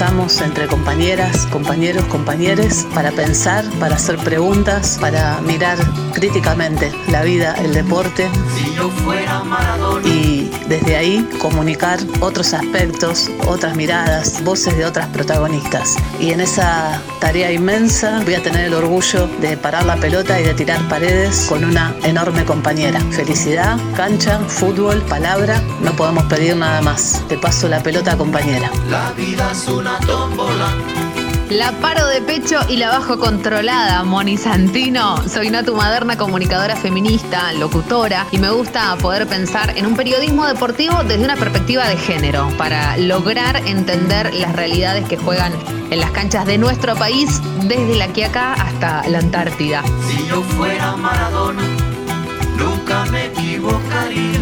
entre compañeras, compañeros, compañeres para pensar, para hacer preguntas, para mirar críticamente la vida, el deporte. Si yo fuera Maradona. Y desde ahí comunicar otros aspectos, otras miradas, voces de otras protagonistas. Y en esa tarea inmensa voy a tener el orgullo de parar la pelota y de tirar paredes con una enorme compañera. Felicidad, cancha, fútbol, palabra, no podemos pedir nada más. Te paso la pelota compañera. La vida una tómbola la paro de pecho y la bajo controlada, Moni Santino. Soy Natu Maderna, comunicadora feminista, locutora, y me gusta poder pensar en un periodismo deportivo desde una perspectiva de género, para lograr entender las realidades que juegan en las canchas de nuestro país, desde la Quiaca hasta la Antártida. Si yo fuera Maradona nunca me equivocaría.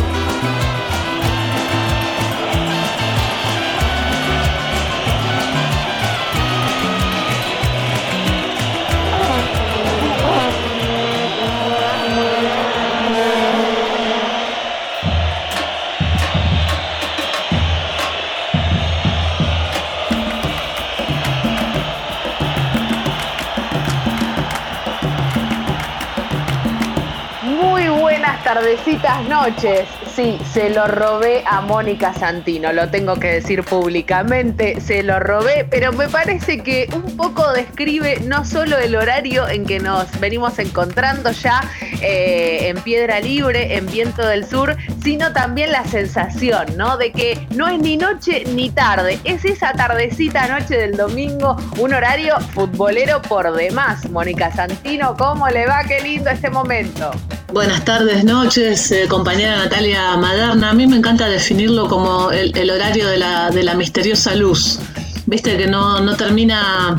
Tardecitas noches. Sí, se lo robé a Mónica Santino, lo tengo que decir públicamente, se lo robé, pero me parece que un poco describe no solo el horario en que nos venimos encontrando ya eh, en Piedra Libre, en Viento del Sur, sino también la sensación, ¿no? De que no es ni noche ni tarde, es esa tardecita noche del domingo, un horario futbolero por demás. Mónica Santino, ¿cómo le va? Qué lindo este momento. Buenas tardes, noches, eh, compañera Natalia Maderna. A mí me encanta definirlo como el, horario de la, misteriosa luz. Viste que no, no, termina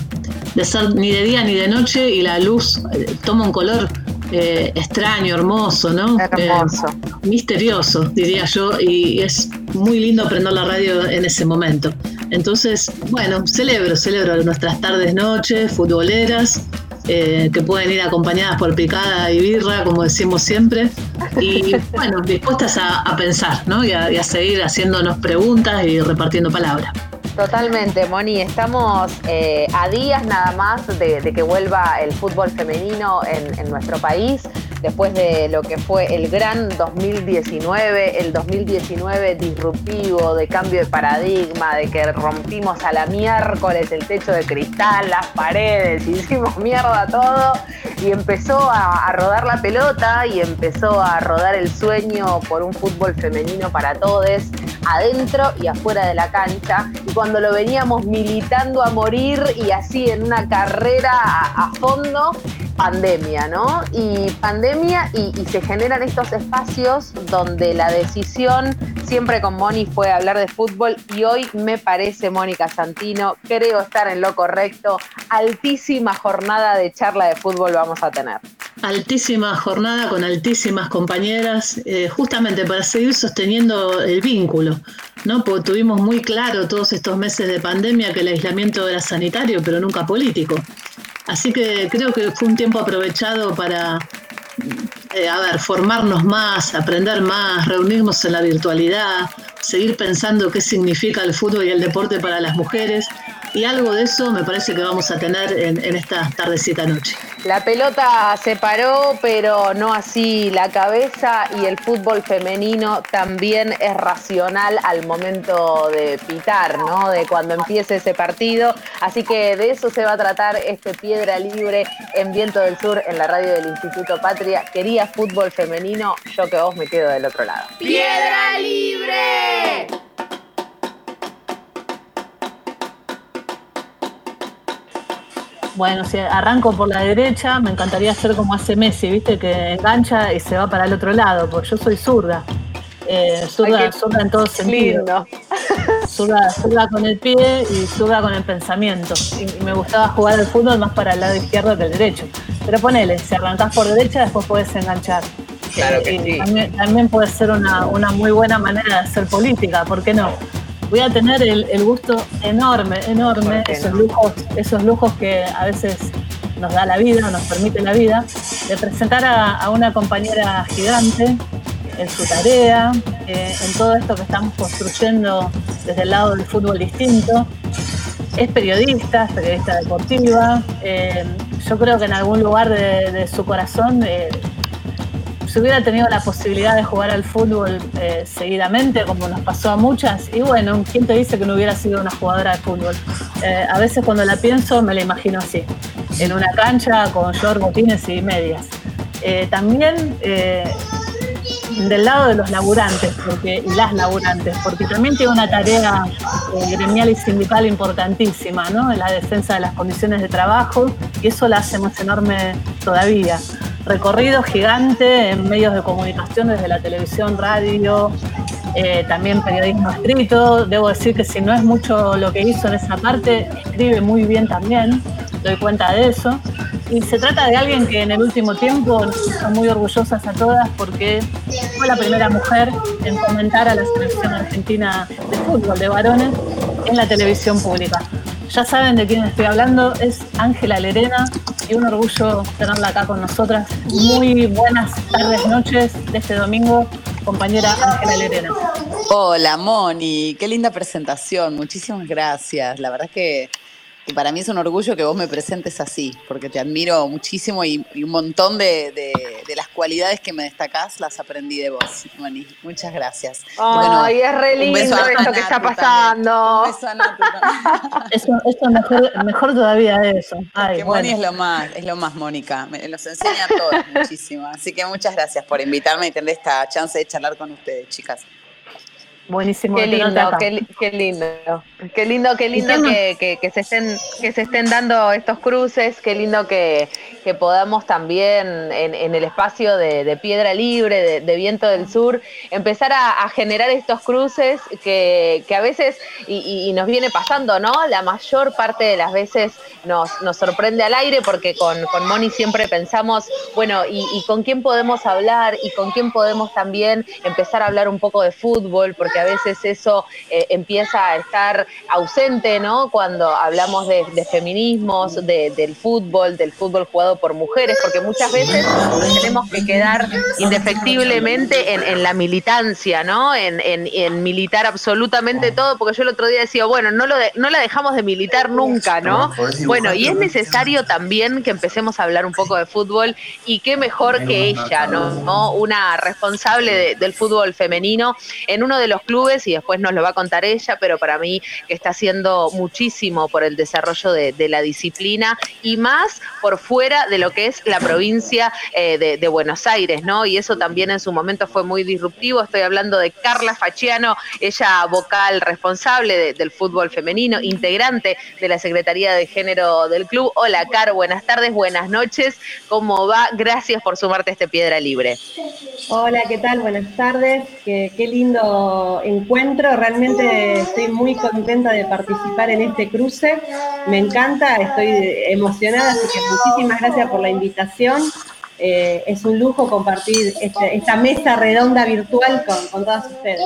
de ser ni de día ni de noche y la luz eh, toma un color eh, extraño, hermoso, ¿no? Hermoso. misterioso, diría yo, y es muy lindo aprender la radio en ese momento. Entonces, bueno, celebro, celebro nuestras tardes, noches, futboleras eh, que pueden ir acompañadas por picada y birra, como decimos siempre, y bueno, dispuestas a, pensar ¿no? y, a, seguir haciéndonos preguntas y repartiendo palabras. Totalmente, Moni. Estamos eh, a días nada más de, que vuelva el fútbol femenino en nuestro país después de lo que fue el gran 2019, el 2019 disruptivo, de cambio de paradigma, de que rompimos a la miércoles el techo de cristal, las paredes, hicimos mierda todo y empezó a, a rodar la pelota y empezó a rodar el sueño por un fútbol femenino para todos, adentro y afuera de la cancha. Y cuando lo veníamos militando a morir y así en una carrera a, fondo, pandemia, ¿no? Y pandemia y, se generan estos espacios donde la decisión siempre con Moni fue hablar de fútbol y hoy me parece, Mónica Santino, creo estar en lo correcto, altísima jornada de charla de fútbol vamos a tener. Altísima jornada con altísimas compañeras, eh, justamente para seguir sosteniendo el vínculo, ¿no? Porque tuvimos muy claro todos estos meses de pandemia que el aislamiento era sanitario, pero nunca político. Así que creo que fue un tiempo aprovechado para eh, a ver, formarnos más, aprender más, reunirnos en la virtualidad, seguir pensando qué significa el fútbol y el deporte para las mujeres. Y algo de eso me parece que vamos a tener en, en esta tardecita noche. La pelota se paró, pero no así la cabeza y el fútbol femenino también es racional al momento de pitar, ¿no? De cuando empiece ese partido. Así que de eso se va a tratar este Piedra Libre en Viento del Sur en la radio del Instituto Patria. Quería fútbol femenino, yo que vos me quedo del otro lado. ¡Piedra Libre! Bueno, si arranco por la derecha, me encantaría ser como hace Messi, ¿viste? Que engancha y se va para el otro lado, porque yo soy zurda. Eh, zurda, en todos sentidos. Zurda, zurda, con el pie y zurda con el pensamiento. Y, me gustaba jugar al fútbol más para el lado izquierdo que el derecho. Pero ponele, si arrancás por derecha, después puedes enganchar. Claro que sí. También, puede ser una, una muy buena manera de hacer política, ¿por qué no? Voy a tener el, gusto enorme, enorme, esos, lujos, esos lujos que a veces nos da la vida, nos permite la vida, de presentar a, una compañera gigante en su tarea, eh, en todo esto que estamos construyendo desde el lado del fútbol distinto. Es periodista, es periodista deportiva. Eh, yo creo que en algún lugar de, su corazón eh, si hubiera tenido la posibilidad de jugar al fútbol eh, seguidamente, como nos pasó a muchas, y bueno, ¿quién te dice que no hubiera sido una jugadora de fútbol? Eh, a veces cuando la pienso me la imagino así, en una cancha con short, botines y medias. Eh, también del lado de los laburantes porque, y las laburantes, porque también tiene una tarea gremial y sindical importantísima ¿no? en la defensa de las condiciones de trabajo y eso la hace más enorme todavía recorrido gigante en medios de comunicación desde la televisión, radio, eh, también periodismo escrito. Debo decir que si no es mucho lo que hizo en esa parte, escribe muy bien también, doy cuenta de eso. Y se trata de alguien que en el último tiempo nos hizo muy orgullosas a todas porque fue la primera mujer en comentar a la selección argentina de fútbol de varones en la televisión pública. Ya saben de quién estoy hablando, es Ángela Lerena y un orgullo tenerla acá con nosotras. Muy buenas tardes, noches de este domingo, compañera Ángela Lerena. Hola Moni, qué linda presentación, muchísimas gracias. La verdad es que y para mí es un orgullo que vos me presentes así, porque te admiro muchísimo y, un montón de, las cualidades que me destacás las aprendí de vos, Moni. Muchas gracias. Ay, es re lindo esto que está pasando. Un beso a Eso, eso mejor, mejor todavía de eso. Ay, Moni es lo más, es lo más, Mónica. Me los enseña a todos muchísimo. Así que muchas gracias por invitarme y tener esta chance de charlar con ustedes, chicas. Buenísimo. Qué lindo, qué, qué, lindo. Qué lindo, qué lindo que, que, se estén, que se estén dando estos cruces, qué lindo que, podamos también en, el espacio de, Piedra Libre, de, Viento del Sur, empezar a, generar estos cruces que, a veces, y, nos viene pasando, ¿no? La mayor parte de las veces nos, nos sorprende al aire porque con, con Moni siempre pensamos, bueno, y, y con quién podemos hablar y con quién podemos también empezar a hablar un poco de fútbol, porque a veces eso eh, empieza a estar ausente, ¿no? Cuando hablamos de, feminismos, del fútbol, del fútbol jugado por mujeres, porque muchas veces tenemos que quedar indefectiblemente en, la militancia, ¿no? En, militar absolutamente todo, porque yo el otro día decía, bueno, no, lo no la dejamos de militar nunca, ¿no? Bueno, y es necesario también que empecemos a hablar un poco de fútbol y qué mejor que ella, ¿no? Una responsable del fútbol femenino en uno de los clubes y después nos lo va a contar ella, pero para mí que está haciendo muchísimo por el desarrollo de, la disciplina y más por fuera de lo que es la provincia eh, de, Buenos Aires, ¿no? Y eso también en su momento fue muy disruptivo. Estoy hablando de Carla Fachiano, ella vocal responsable del fútbol femenino, integrante de la Secretaría de Género del club. Hola, Car, buenas tardes, buenas noches. ¿Cómo va? Gracias por sumarte a este Piedra Libre. Hola, ¿qué tal? Buenas tardes. Qué, qué lindo encuentro. Realmente estoy muy contenta de participar en este cruce. Me encanta, estoy emocionada, así que muchísimas gracias por la invitación. Eh, es un lujo compartir este, esta mesa redonda virtual con, todas ustedes.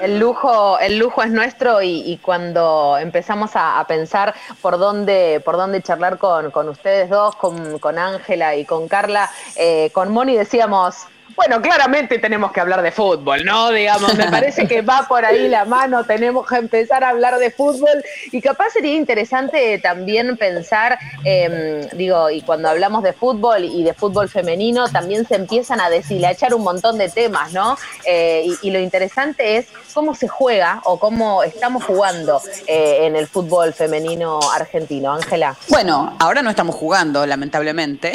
El lujo, el lujo es nuestro y, cuando empezamos a, pensar por dónde, por dónde charlar con, ustedes dos, con Ángela y con Carla, eh, con Moni decíamos, bueno, claramente tenemos que hablar de fútbol, ¿no? Digamos, me parece que va por ahí la mano, tenemos que empezar a hablar de fútbol y capaz sería interesante también pensar, em, digo, y cuando hablamos de fútbol y de fútbol femenino, también se empiezan a deshilachar un montón de temas, ¿no? Eh, y, lo interesante es cómo se juega o cómo estamos jugando eh, en el fútbol femenino argentino. Ángela. Bueno, ahora no estamos jugando, lamentablemente,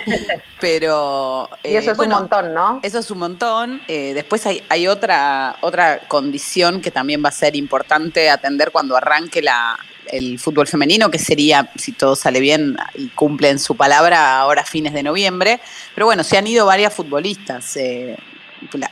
pero... y eso es un eh, montón. Eso es un montón. Eh, después hay, otra, otra condición que también va a ser importante atender cuando arranque la, el fútbol femenino, que sería, si todo sale bien y cumplen su palabra, ahora fines de noviembre. Pero bueno, se han ido varias futbolistas, eh,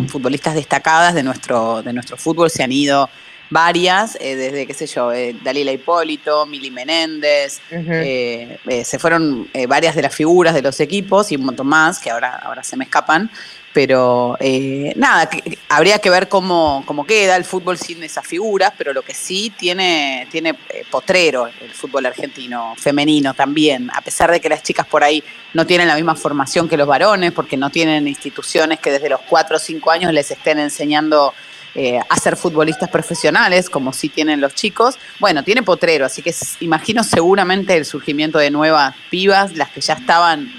futbolistas destacadas de nuestro, de nuestro fútbol, se han ido varias, eh, desde, qué sé yo, Dalila Hipólito, Mili Menéndez, se fueron varias de las figuras de los equipos y un montón más que ahora, ahora se me escapan. Pero eh, nada, habría que ver cómo, cómo, queda el fútbol sin esas figuras, pero lo que sí tiene, tiene eh, potrero el fútbol argentino, femenino también, a pesar de que las chicas por ahí no tienen la misma formación que los varones, porque no tienen instituciones que desde los 4 o 5 años les estén enseñando eh, a ser futbolistas profesionales, como sí tienen los chicos. Bueno, tiene potrero, así que imagino seguramente el surgimiento de nuevas pibas, las que ya estaban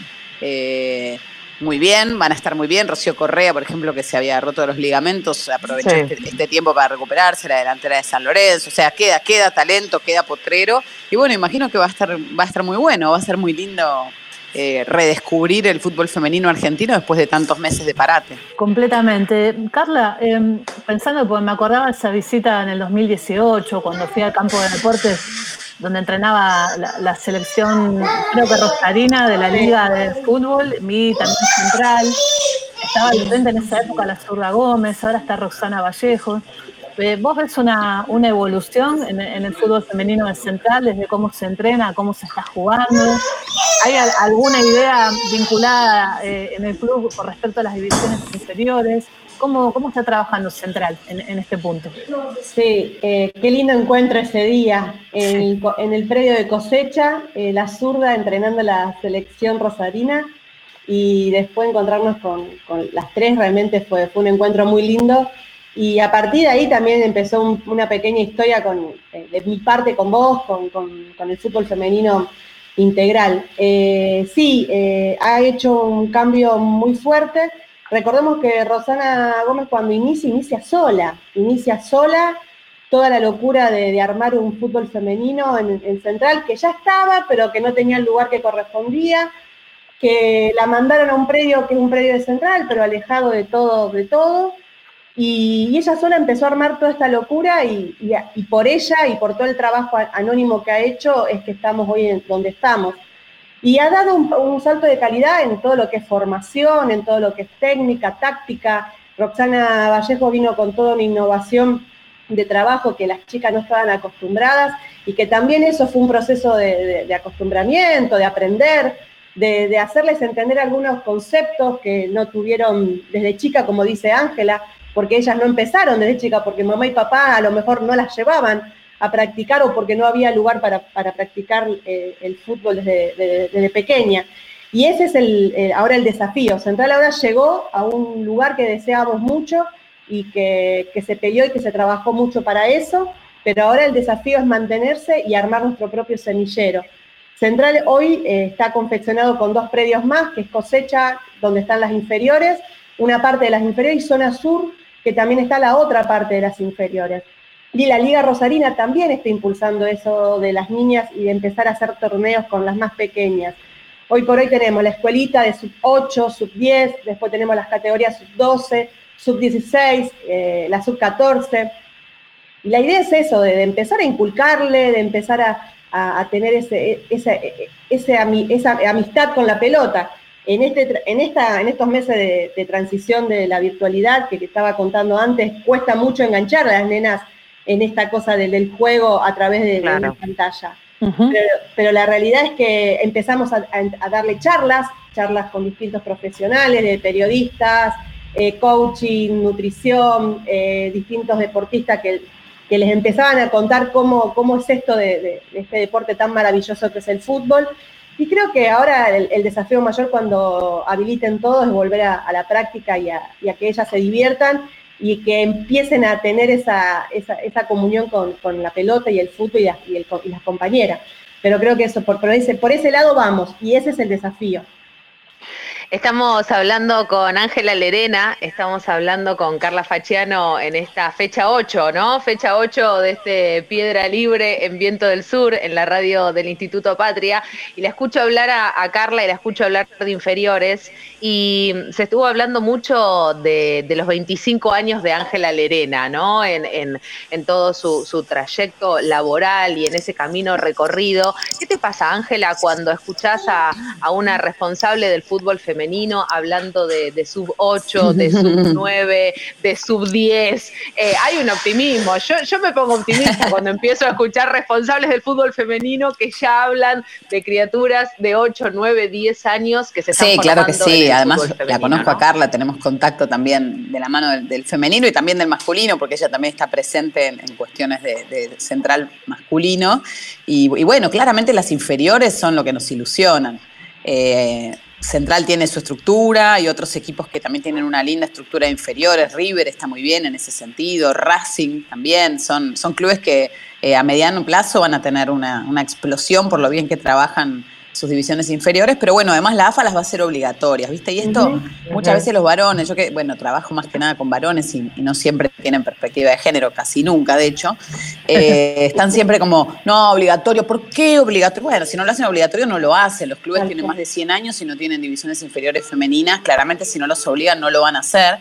muy bien, van a estar muy bien. Rocío Correa, por ejemplo, que se había roto los ligamentos, aprovechó este, este, tiempo para recuperarse, la delantera de San Lorenzo. O sea, queda, queda talento, queda potrero. Y bueno, imagino que va a estar, va a estar muy bueno, va a ser muy lindo eh, redescubrir el fútbol femenino argentino después de tantos meses de parate. Completamente. Carla, em, pensando, porque me acordaba esa visita en el 2018, cuando fui al campo de deportes donde entrenaba la, selección, creo que Rosarina, de la Liga de Fútbol, mi también central. Estaba frente en esa época la Zurda Gómez, ahora está Roxana Vallejo. Eh, ¿Vos ves una, una evolución en, el fútbol femenino de central, desde cómo se entrena, cómo se está jugando? ¿Hay alguna idea vinculada eh, en el club con respecto a las divisiones inferiores? ¿Cómo, cómo está trabajando Central en, este punto? Sí, eh, qué lindo encuentro ese día. En, el predio de cosecha, eh, la zurda entrenando la selección rosarina y después encontrarnos con, las tres, realmente fue, fue un encuentro muy lindo. Y a partir de ahí también empezó una pequeña historia con, eh, de mi parte con vos, con, con el fútbol femenino integral. sí, ha hecho un cambio muy fuerte Recordemos que Rosana Gómez cuando inicia, inicia sola, inicia sola toda la locura de, armar un fútbol femenino en, Central, que ya estaba, pero que no tenía el lugar que correspondía, que la mandaron a un predio que es un predio de Central, pero alejado de todo, de todo, y, ella sola empezó a armar toda esta locura y, y, por ella y por todo el trabajo anónimo que ha hecho es que estamos hoy en donde estamos. Y ha dado un, salto de calidad en todo lo que es formación, en todo lo que es técnica, táctica. Roxana Vallejo vino con toda una innovación de trabajo que las chicas no estaban acostumbradas y que también eso fue un proceso de, acostumbramiento, de aprender, de, de, hacerles entender algunos conceptos que no tuvieron desde chica, como dice Ángela, porque ellas no empezaron desde chica, porque mamá y papá a lo mejor no las llevaban a practicar o porque no había lugar para, practicar eh, el fútbol desde, pequeña. Y ese es el, ahora el desafío. Central ahora llegó a un lugar que deseábamos mucho y que, se peleó y que se trabajó mucho para eso, pero ahora el desafío es mantenerse y armar nuestro propio semillero. Central hoy eh, está confeccionado con dos predios más, que es cosecha, donde están las inferiores, una parte de las inferiores y zona sur, que también está la otra parte de las inferiores. Y la Liga Rosarina también está impulsando eso de las niñas y de empezar a hacer torneos con las más pequeñas. Hoy por hoy tenemos la escuelita de sub 8, sub 10, después tenemos las categorías sub 12, sub 16, eh, la sub 14. Y la idea es eso, de, empezar a inculcarle, de empezar a, tener ese, esa, esa, amistad con la pelota. En, este, en, esta, en estos meses de, transición de la virtualidad que te estaba contando antes, cuesta mucho enganchar a las nenas en esta cosa del, juego a través de, la pantalla. pero, la realidad es que empezamos a, darle charlas, charlas con distintos profesionales, de periodistas, eh, coaching, nutrición, eh, distintos deportistas que, que, les empezaban a contar cómo, cómo es esto de, este deporte tan maravilloso que es el fútbol. Y creo que ahora el, desafío mayor cuando habiliten todo es volver a, la práctica y a, que ellas se diviertan y que empiecen a tener esa, esa, comunión con, con, la pelota y el fútbol y, y, y las compañeras. Pero creo que eso, por, por, ese, por ese lado vamos, y ese es el desafío. Estamos hablando con Ángela Lerena, estamos hablando con Carla Faciano en esta fecha 8, ¿no? Fecha 8 de este Piedra Libre en Viento del Sur, en la radio del Instituto Patria. Y la escucho hablar a, Carla y la escucho hablar de inferiores. Y se estuvo hablando mucho de, los 25 años de Ángela Lerena, ¿no? En, todo su, trayecto laboral y en ese camino recorrido. ¿Qué te pasa, Ángela, cuando escuchás a, a una responsable del fútbol femenino? Femenino, hablando de, sub 8, de sub 9, de sub 10. Eh, hay un optimismo. Yo, me pongo optimista cuando empiezo a escuchar responsables del fútbol femenino que ya hablan de criaturas de 8, 9, 10 años que se están Sí, claro que sí. Además, la conozco a Carla, tenemos contacto también de la mano del, femenino y también del masculino, porque ella también está presente en, cuestiones de, central masculino. Y, bueno, claramente las inferiores son lo que nos ilusionan. Eh, Central tiene su estructura y otros equipos que también tienen una linda estructura de inferiores. River está muy bien en ese sentido, Racing también. Son, son clubes que eh, a mediano plazo van a tener una, una explosión por lo bien que trabajan sus divisiones inferiores, pero bueno, además la AFA las va a ser obligatorias, ¿viste? Y esto, muchas veces los varones, yo que, bueno, trabajo más que nada con varones y, no siempre tienen perspectiva de género, casi nunca, de hecho, eh, están siempre como, no, obligatorio, ¿por qué obligatorio? Bueno, si no lo hacen obligatorio, no lo hacen. Los clubes tienen más de 100 años y no tienen divisiones inferiores femeninas, claramente si no los obligan, no lo van a hacer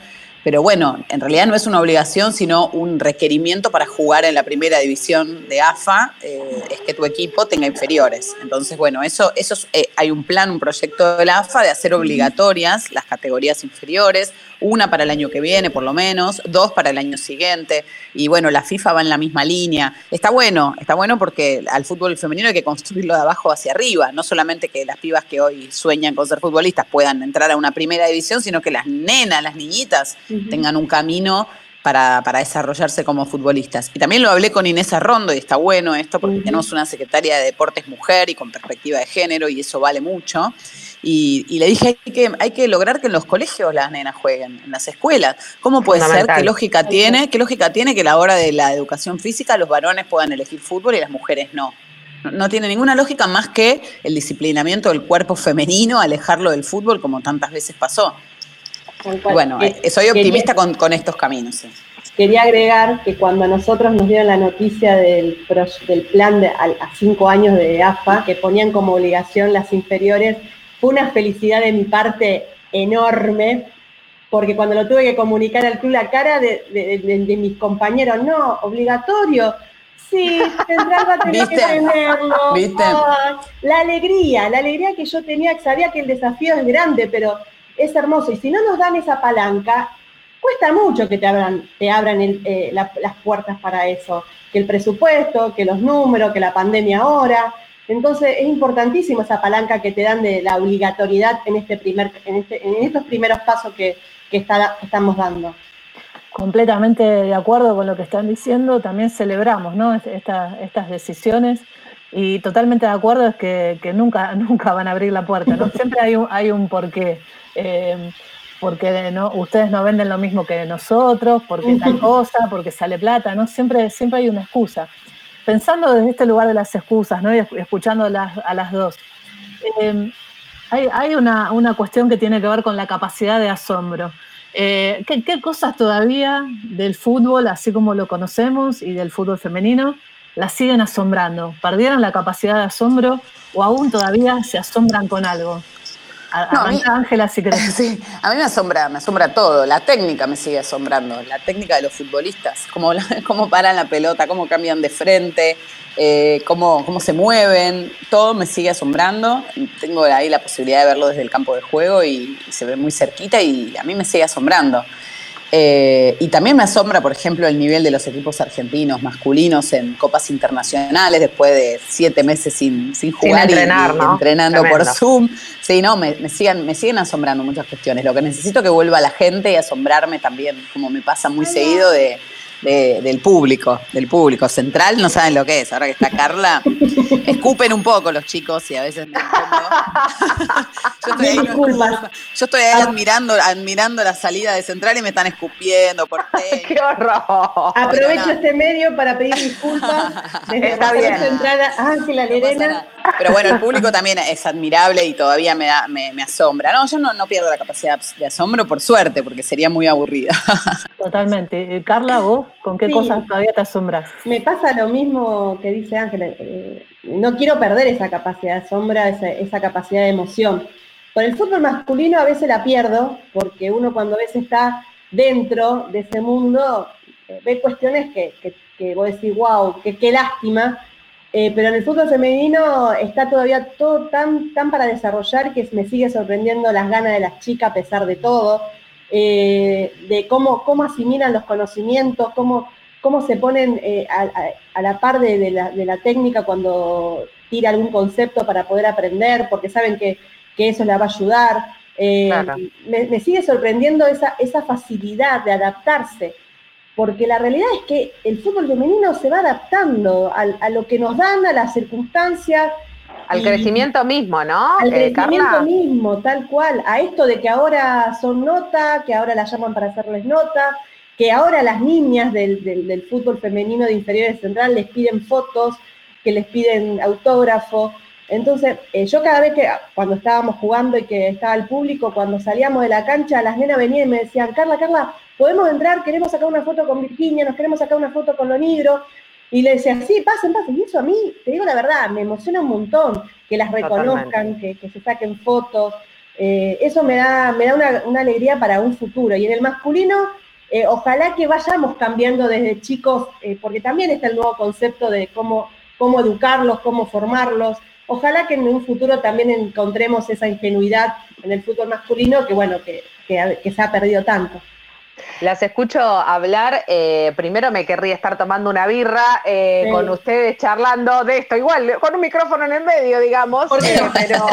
pero bueno, en realidad no es una obligación, sino un requerimiento para jugar en la primera división de AFA, eh, es que tu equipo tenga inferiores. Entonces, bueno, eso, eso eh, hay un plan, un proyecto de la AFA de hacer obligatorias las categorías inferiores, una para el año que viene por lo menos, dos para el año siguiente, y bueno, la FIFA va en la misma línea. Está bueno, está bueno porque al fútbol femenino hay que construirlo de abajo hacia arriba, no solamente que las pibas que hoy sueñan con ser futbolistas puedan entrar a una primera división, sino que las nenas, las niñitas, tengan un camino para, para, desarrollarse como futbolistas. Y también lo hablé con Inés Arrondo y está bueno esto porque tenemos una secretaria de deportes mujer y con perspectiva de género y eso vale mucho. Y, le dije, hay que, hay que lograr que en los colegios las nenas jueguen, en las escuelas. ¿Cómo puede ser? ¿Qué lógica tiene? ¿Qué lógica tiene que a la hora de la educación física los varones puedan elegir fútbol y las mujeres no? No, tiene ninguna lógica más que el disciplinamiento del cuerpo femenino, alejarlo del fútbol como tantas veces pasó. Bueno, eh, soy optimista con, con, estos caminos. Quería agregar que cuando nosotros nos dieron la noticia del, del plan de, a, cinco años de AFA, que ponían como obligación las inferiores, fue una felicidad de mi parte enorme, porque cuando lo tuve que comunicar al club, la cara de, mis compañeros, no, obligatorio. Sí, Central va a tener que tenerlo. la alegría, la alegría que yo tenía, sabía que el desafío es grande, pero es hermoso. Y si no nos dan esa palanca, cuesta mucho que te abran, te abran eh, las puertas para eso. Que el presupuesto, que los números, que la pandemia ahora. Entonces es importantísimo esa palanca que te dan de la obligatoriedad en, este primer, en, este, en estos primeros pasos que, estamos dando. Completamente de acuerdo con lo que están diciendo, también celebramos ¿no? estas decisiones y totalmente de acuerdo es que, nunca, nunca van a abrir la puerta, ¿no? siempre hay un, hay un porqué. Eh, porque no, ustedes no venden lo mismo que nosotros, porque tal cosa, porque sale plata, ¿no? Siempre, siempre hay una excusa pensando desde este lugar de las excusas, ¿no? Y escuchando a las dos, em, hay, una, cuestión que tiene que ver con la capacidad de asombro. Eh, ¿qué, cosas todavía del fútbol, así como lo conocemos, y del fútbol femenino, las siguen asombrando? ¿Perdieron la capacidad de asombro o aún todavía se asombran con algo? Ángela, si querés. Sí, a mí me asombra, me asombra todo. La técnica me sigue asombrando. La técnica de los futbolistas. Cómo, cómo paran la pelota, cómo cambian de frente, eh, cómo, cómo se mueven. Todo me sigue asombrando. Tengo ahí la posibilidad de verlo desde el campo de juego y, se ve muy cerquita y a mí me sigue asombrando. Eh, y también me asombra, por ejemplo, el nivel de los equipos argentinos masculinos en copas internacionales después de siete meses sin, sin jugar y, entrenando por Zoom. Sí, no, me, me, siguen, me siguen asombrando muchas cuestiones. Lo que necesito que vuelva la gente y asombrarme también, como me pasa muy seguido, de del público, del público central, no saben lo que es. Ahora que está Carla, escupen un poco los chicos y a veces me yo estoy ahí, yo estoy ahí admirando, admirando la salida de central y me están escupiendo por ¡Qué horror! Aprovecho este medio para pedir disculpas desde está bien. central a Ángela Lerena. Pero bueno, el público también es admirable y todavía me, da, me, asombra. No, yo no, no pierdo la capacidad de asombro por suerte, porque sería muy aburrida. Totalmente. Carla, vos ¿Con qué cosas todavía te asombras? Me pasa lo mismo que dice Ángela. Eh, no quiero perder esa capacidad de asombra, esa, capacidad de emoción. Con el fútbol masculino a veces la pierdo, porque uno cuando a veces está dentro de ese mundo eh, ve cuestiones que, que, vos decís, wow, qué lástima. Eh, pero en el fútbol femenino está todavía todo tan, tan para desarrollar que me sigue sorprendiendo las ganas de las chicas a pesar de todo. Eh, de cómo, cómo asimilan los conocimientos, cómo, cómo se ponen eh, a, la par de, la, técnica cuando tira algún concepto para poder aprender, porque saben que, eso le va a ayudar. Eh, me, sigue sorprendiendo esa, esa facilidad de adaptarse, porque la realidad es que el fútbol femenino se va adaptando a lo que nos dan, a las circunstancias, al crecimiento mismo, ¿no? Al eh, crecimiento mismo, tal cual. A esto de que ahora son nota, que ahora la llaman para hacerles nota, que ahora las niñas del, fútbol femenino de inferiores central les piden fotos, que les piden autógrafo. Entonces, eh, yo cada vez que, cuando estábamos jugando y que estaba el público, cuando salíamos de la cancha, las nenas venían y me decían, Carla, Carla, podemos entrar, queremos sacar una foto con Virginia, nos queremos sacar una foto con Lonigro. Y le decía, sí, pasen, pasen. Y eso a mí, te digo la verdad, me emociona un montón que las reconozcan, que, se saquen fotos. Eh, eso me da, me da una, alegría para un futuro. Y en el masculino, eh, ojalá que vayamos cambiando desde chicos, eh, porque también está el nuevo concepto de cómo, cómo educarlos, cómo formarlos. Ojalá que en un futuro también encontremos esa ingenuidad en el fútbol masculino que, bueno, que, que se ha perdido tanto. Las escucho hablar. Eh, primero me querría estar tomando una birra eh, con ustedes charlando de esto, igual, con un micrófono en el medio, digamos, eh, pero,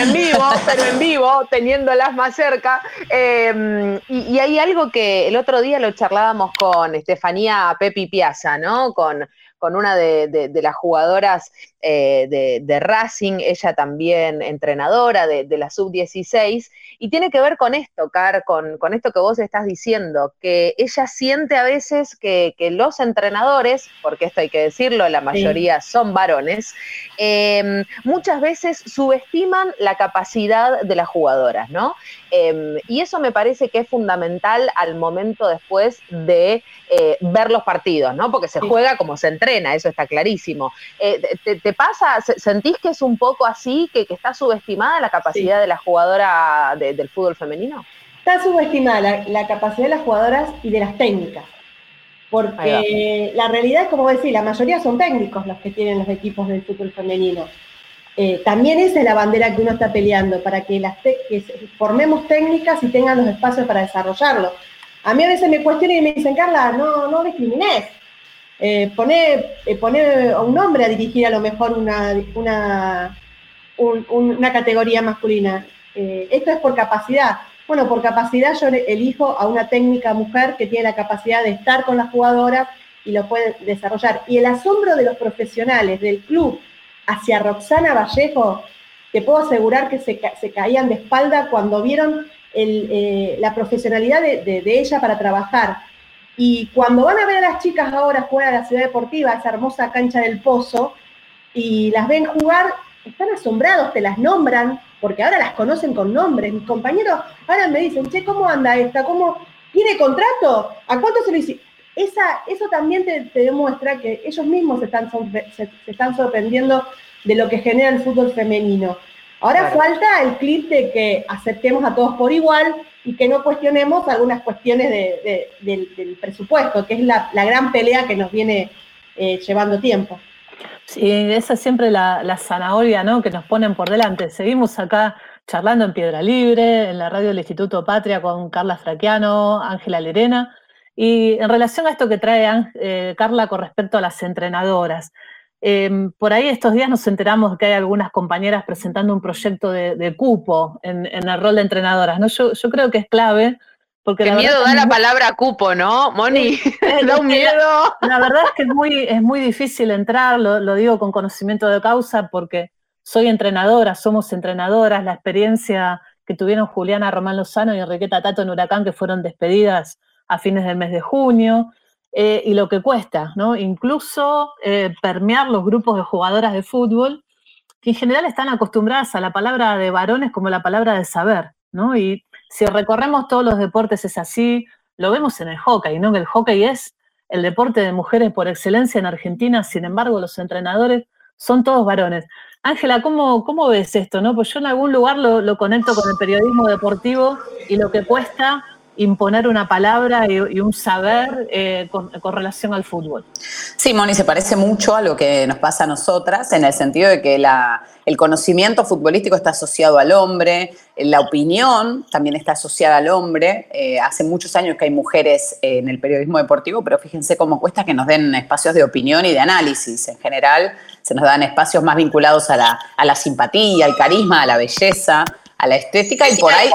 en vivo, pero en vivo, teniéndolas más cerca. Y, hay algo que el otro día lo charlábamos con Estefanía Pepi Piazza, ¿no? Con, con una de, las jugadoras de, Racing, ella también entrenadora de, la sub-16, y tiene que ver con esto, Car, con, con, esto que vos estás diciendo, que ella siente a veces que, los entrenadores, porque esto hay que decirlo, la mayoría son varones, em, muchas veces subestiman la capacidad de las jugadoras, ¿no? Em, y eso me parece que es fundamental al momento después de eh, ver los partidos, ¿no? Porque se juega como se entrena, eso está clarísimo. Eh, te, pasa, sentís que es un poco así, que, está subestimada la capacidad de la jugadora de del fútbol femenino? Está subestimada la, capacidad de las jugadoras y de las técnicas. Porque la realidad es como decir, la mayoría son técnicos los que tienen los equipos del fútbol femenino. Eh, también esa es la bandera que uno está peleando, para que, las formemos técnicas y tengan los espacios para desarrollarlo. A mí a veces me cuestionan y me dicen, Carla, no, no discrimines. Eh, pone, eh, a un hombre a dirigir a lo mejor una, una, una categoría masculina. Eh, esto es por capacidad. Bueno, por capacidad yo elijo a una técnica mujer que tiene la capacidad de estar con las jugadoras y lo puede desarrollar. Y el asombro de los profesionales del club hacia Roxana Vallejo, te puedo asegurar que se, caían de espalda cuando vieron la profesionalidad de, ella para trabajar. Y cuando van a ver a las chicas ahora jugar a la ciudad deportiva, esa hermosa cancha del Pozo, y las ven jugar, están asombrados, te las nombran, porque ahora las conocen con nombres. Mis compañeros ahora me dicen, che, ¿cómo anda esta? ¿Cómo tiene contrato? ¿A cuánto se lo hiciste? Esa, eso también te, demuestra que ellos mismos se están, se, están sorprendiendo de lo que genera el fútbol femenino. Ahora falta el clip de que aceptemos a todos por igual y que no cuestionemos algunas cuestiones del, presupuesto, que es la, gran pelea que nos viene eh, llevando tiempo. Sí, esa es siempre la, zanahoria ¿no? que nos ponen por delante. Seguimos acá charlando en Piedra Libre, en la radio del Instituto Patria con Carla Fraquiano, Ángela Lerena. Y en relación a esto que trae eh, Carla con respecto a las entrenadoras, em, por ahí estos días nos enteramos que hay algunas compañeras presentando un proyecto de, cupo en, el rol de entrenadoras. ¿no? Yo, yo creo que es clave porque Qué miedo da la palabra cupo, ¿no, Moni? da un miedo. La, verdad es que es muy, es muy difícil entrar, lo, digo con conocimiento de causa, porque soy entrenadora, somos entrenadoras, la experiencia que tuvieron Juliana Román Lozano y Enriqueta Tato en Huracán, que fueron despedidas a fines del mes de junio, eh, y lo que cuesta, ¿no? Incluso eh, permear los grupos de jugadoras de fútbol, que en general están acostumbradas a la palabra de varones como la palabra de saber, ¿no? Y si recorremos todos los deportes es así, lo vemos en el hockey, ¿no? Que el hockey es el deporte de mujeres por excelencia en Argentina, sin embargo, los entrenadores son todos varones. Ángela, ¿cómo, ¿cómo, ves esto? No? Pues yo en algún lugar lo, lo, conecto con el periodismo deportivo y lo que cuesta imponer una palabra y, un saber eh, con, relación al fútbol. Sí, Moni, se parece mucho a lo que nos pasa a nosotras, en el sentido de que el conocimiento futbolístico está asociado al hombre, la opinión también está asociada al hombre. Eh, hace muchos años que hay mujeres en el periodismo deportivo, pero fíjense cómo cuesta que nos den espacios de opinión y de análisis. En general, se nos dan espacios más vinculados a la, a la simpatía, al carisma, a la belleza a la estética y por ahí,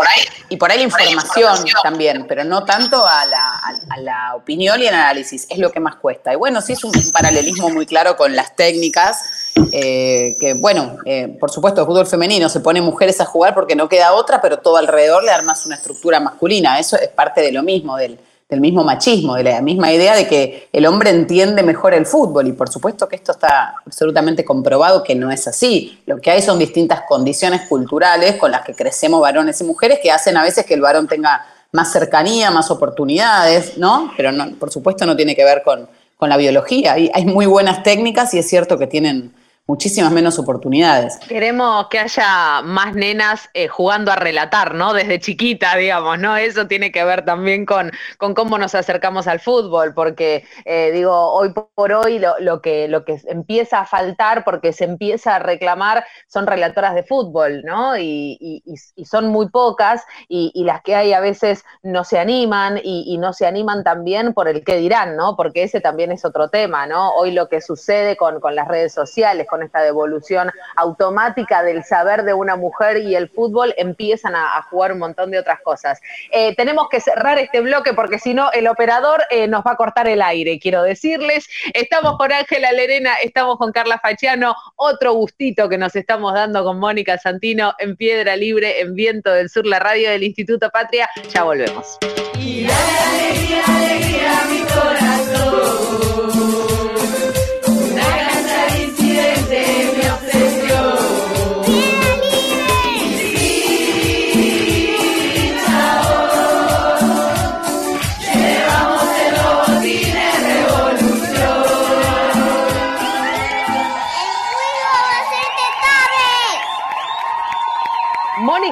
y por ahí la información también, pero no tanto a la, opinión y el análisis, es lo que más cuesta. Y bueno, sí es un, paralelismo muy claro con las técnicas, eh, que bueno, eh, por supuesto el fútbol femenino se pone mujeres a jugar porque no queda otra, pero todo alrededor le armas una estructura masculina, eso es parte de lo mismo, del, del mismo machismo, de la misma idea de que el hombre entiende mejor el fútbol. Y por supuesto que esto está absolutamente comprobado que no es así. Lo que hay son distintas condiciones culturales con las que crecemos varones y mujeres que hacen a veces que el varón tenga más cercanía, más oportunidades, ¿no? Pero no, por supuesto no tiene que ver con, con la biología. Hay, hay muy buenas técnicas y es cierto que tienen muchísimas menos oportunidades. Queremos que haya más nenas eh, jugando a relatar, ¿no? Desde chiquita, digamos, ¿no? Eso tiene que ver también con, con cómo nos acercamos al fútbol, porque eh, digo, hoy por hoy lo, que, lo que empieza a faltar, porque se empieza a reclamar, son relatoras de fútbol, ¿no? Y, son muy pocas, y, las que hay a veces no se animan, y, no se animan también por el qué dirán, ¿no? Porque ese también es otro tema, ¿no? Hoy lo que sucede con, con las redes sociales, con esta devolución automática del saber de una mujer y el fútbol, empiezan a, jugar un montón de otras cosas. Eh, tenemos que cerrar este bloque porque si no, el operador eh, nos va a cortar el aire, quiero decirles. Estamos con Ángela Lerena, estamos con Carla Fachiano, otro gustito que nos estamos dando con Mónica Santino en Piedra Libre, en Viento del Sur, la radio del Instituto Patria. Ya volvemos. Y alegría, alegría, mi corazón.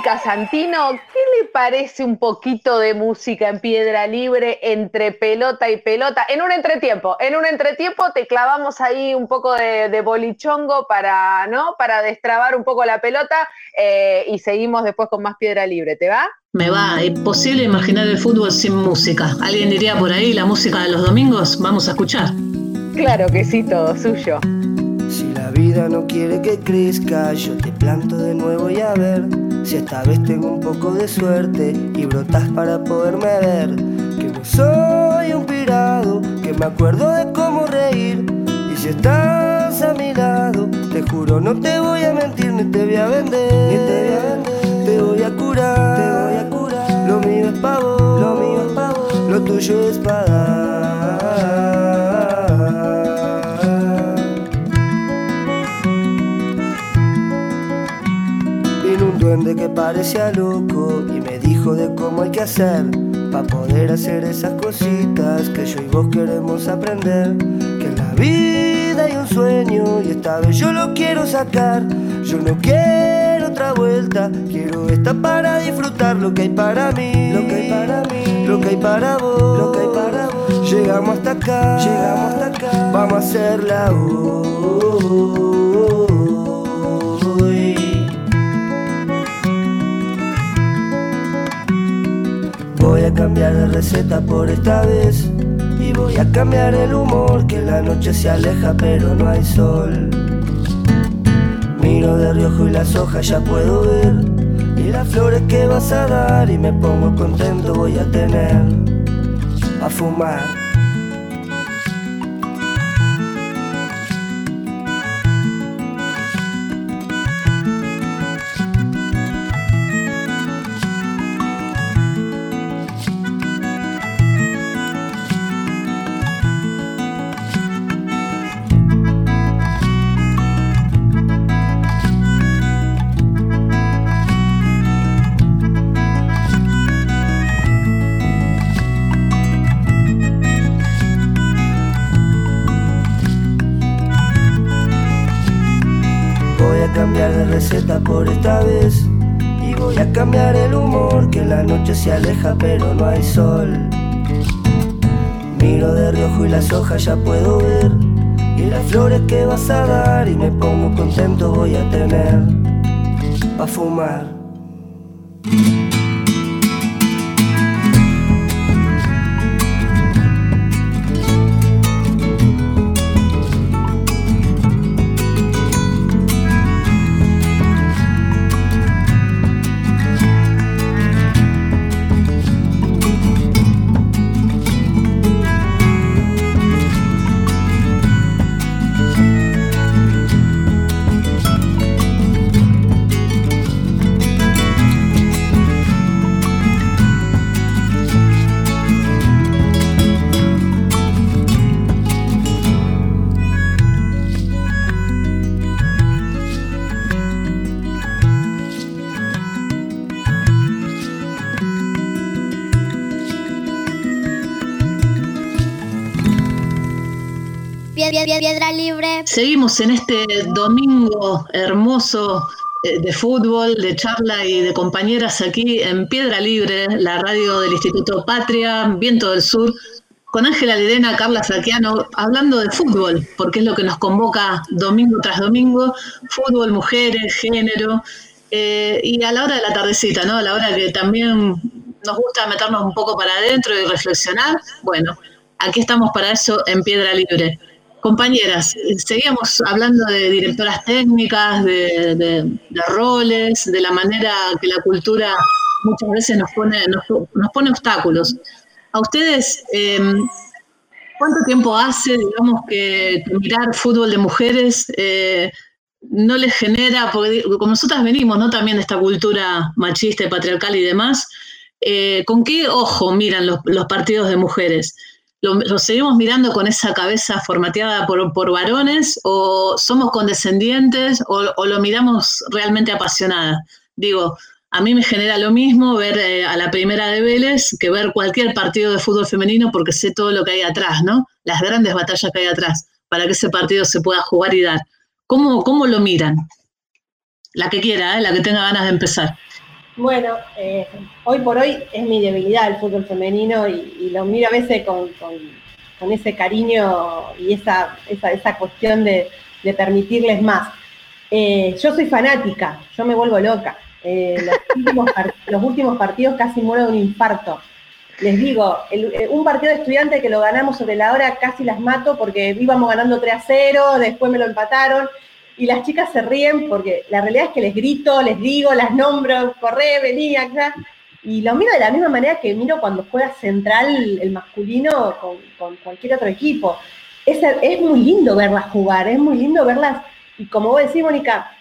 Santino, ¿qué le parece un poquito de música en piedra libre entre pelota y pelota? En un entretiempo, en un entretiempo te clavamos ahí un poco de, bolichongo para, ¿no? Para destrabar un poco la pelota eh, y seguimos después con más piedra libre, ¿te va? Me va, es posible imaginar el fútbol sin música. ¿Alguien diría por ahí la música de los domingos? Vamos a escuchar. Claro que sí, todo suyo. La vida no quiere que crezca, yo te planto de nuevo y a ver si esta vez tengo un poco de suerte y brotas para poderme ver. Que no soy un pirado, que me acuerdo de cómo reír. Y si estás a mi lado, te juro no te voy a mentir ni te voy a vender. Ni te voy a vender, te voy a curar, te voy a curar. Lo mío es pavo, lo mío es pavo, lo tuyo es pagar. Parecía loco y me dijo de cómo hay que hacer para poder hacer esas cositas que yo y vos queremos aprender. Que en la vida hay un sueño y esta vez yo lo quiero sacar. Yo no quiero otra vuelta, quiero esta para disfrutar lo que hay para mí, lo que hay para mí, lo que hay para vos, lo que hay para vos. Llegamos hasta acá, llegamos hasta acá, vamos a hacerla hoy. Cambiar de receta por esta vez. Y voy a cambiar el humor, que la noche se aleja pero no hay sol. Miro de riojo y las hojas ya puedo ver. Y las flores que vas a dar y me pongo contento voy a tener a fumar. Por esta vez. Y voy a cambiar el humor, que la noche se aleja pero no hay sol. Miro de riojo y las hojas ya puedo ver. Y las flores que vas a dar y me pongo contento voy a tener. Pa' fumar. Piedra Libre. Seguimos en este domingo hermoso eh, de fútbol, de charla y de compañeras aquí en Piedra Libre, la radio del Instituto Patria, Viento del Sur, con Ángela Lidena, Carla Saquiano, hablando de fútbol, porque es lo que nos convoca domingo tras domingo, fútbol, mujeres, género, eh, y a la hora de la tardecita, ¿no? A la hora que también nos gusta meternos un poco para adentro y reflexionar, bueno, aquí estamos para eso en Piedra Libre. Compañeras, seguíamos hablando de directoras técnicas, de, roles, de la manera que la cultura muchas veces nos pone, obstáculos. ¿A ustedes em, cuánto tiempo hace, digamos, que, mirar fútbol de mujeres eh, no les genera, porque como nosotras venimos, ¿no? También de esta cultura machista y patriarcal y demás, eh, ¿con qué ojo miran los, los partidos de mujeres? ¿Lo, seguimos mirando con esa cabeza formateada por, varones o somos condescendientes o, lo miramos realmente apasionada? Digo, a mí me genera lo mismo ver eh, a la primera de Vélez que ver cualquier partido de fútbol femenino porque sé todo lo que hay atrás, ¿no? Las grandes batallas que hay atrás para que ese partido se pueda jugar y dar. ¿Cómo, cómo lo miran? La que quiera, ¿eh? la que tenga ganas de empezar. Bueno, eh, hoy por hoy es mi debilidad el fútbol femenino y, lo miro a veces con, ese cariño y esa, esa, cuestión de, permitirles más. Eh, yo soy fanática, yo me vuelvo loca. Eh, los, últimos partidos casi muero de un infarto. Les digo, un partido de estudiante que lo ganamos sobre la hora casi las mato porque íbamos ganando 3 a 0, después me lo empataron y las chicas se ríen porque la realidad es que les grito, les digo, las nombro, corre, vení acá. Y lo miro de la misma manera que miro cuando juega central el masculino con, cualquier otro equipo. Es, es, muy lindo verlas jugar, es muy lindo verlas. Y como vos decís, Mónica,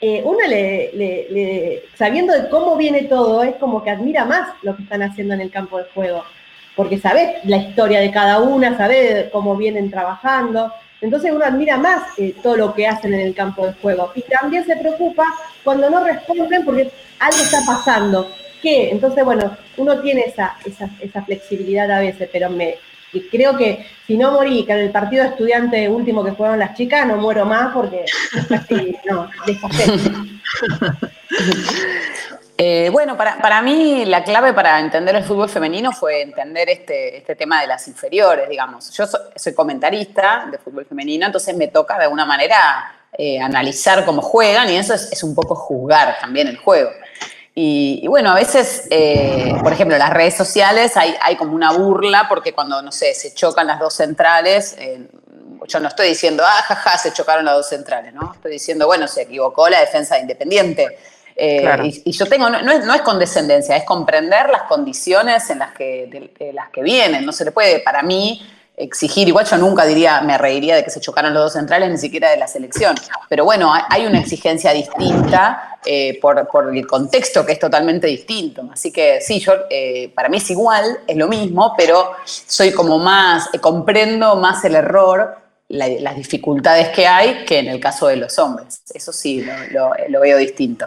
eh, uno le, sabiendo de cómo viene todo, es como que admira más lo que están haciendo en el campo de juego. Porque sabés la historia de cada una, sabés cómo vienen trabajando. Entonces uno admira más eh, todo lo que hacen en el campo de juego y también se preocupa cuando no responden porque algo está pasando. ¿Qué? Entonces, bueno, uno tiene esa, esa, flexibilidad a veces, pero me, creo que si no morí, que en el partido estudiante último que fueron las chicas, no muero más porque no, Eh, bueno, para, mí la clave para entender el fútbol femenino fue entender este, este tema de las inferiores, digamos. Yo soy, comentarista de fútbol femenino, entonces me toca de alguna manera eh, analizar cómo juegan y eso es, un poco juzgar también el juego. Y, bueno, a veces, eh, por ejemplo, en las redes sociales hay, hay, como una burla porque cuando, no sé, se chocan las dos centrales, yo no estoy diciendo, ah, jaja, se chocaron las dos centrales, ¿no? Estoy diciendo, bueno, se equivocó la defensa de Independiente. Eh, y, yo tengo, no, es, no, es, condescendencia, es comprender las condiciones en las que, de las que vienen. No se le puede, para mí, exigir, igual yo nunca diría, me reiría de que se chocaran los dos centrales, ni siquiera de la selección. Pero bueno, hay una exigencia distinta eh, por, el contexto que es totalmente distinto. Así que sí, yo, eh, para mí es igual, es lo mismo, pero soy como más, comprendo más el error, las dificultades que hay que en el caso de los hombres. Eso sí, lo veo distinto.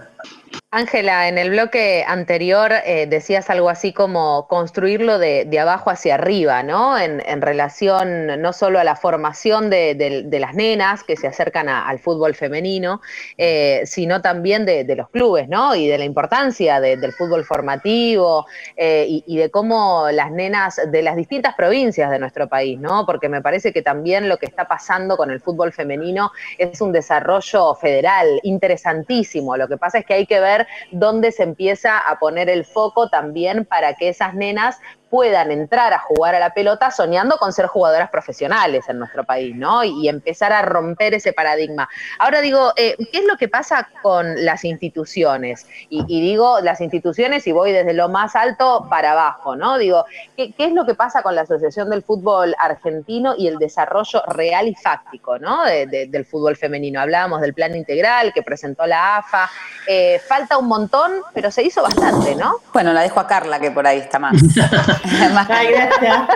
Ángela, en el bloque anterior eh, decías algo así como construirlo de, abajo hacia arriba, ¿no? En, relación no solo a la formación de, las nenas que se acercan al fútbol femenino, eh, sino también de, los clubes, ¿no? Y de la importancia del fútbol formativo eh, y, y, de cómo las nenas de las distintas provincias de nuestro país, ¿no? Porque me parece que también lo que está pasando con el fútbol femenino es un desarrollo federal interesantísimo. Lo que pasa es que hay que ver dónde se empieza a poner el foco también para que esas nenas puedan entrar a jugar a la pelota soñando con ser jugadoras profesionales en nuestro país, ¿no? Y, empezar a romper ese paradigma. Ahora digo, eh, ¿qué es lo que pasa con las instituciones? Y, digo las instituciones y voy desde lo más alto para abajo, ¿no? Digo, ¿qué, es lo que pasa con la Asociación del Fútbol Argentino y el desarrollo real y fáctico, ¿no? del fútbol femenino. Hablábamos del plan integral que presentó la AFA. Eh, falta un montón, pero se hizo bastante, ¿no? Bueno, la dejo a Carla, que por ahí está más. Ay, gracias.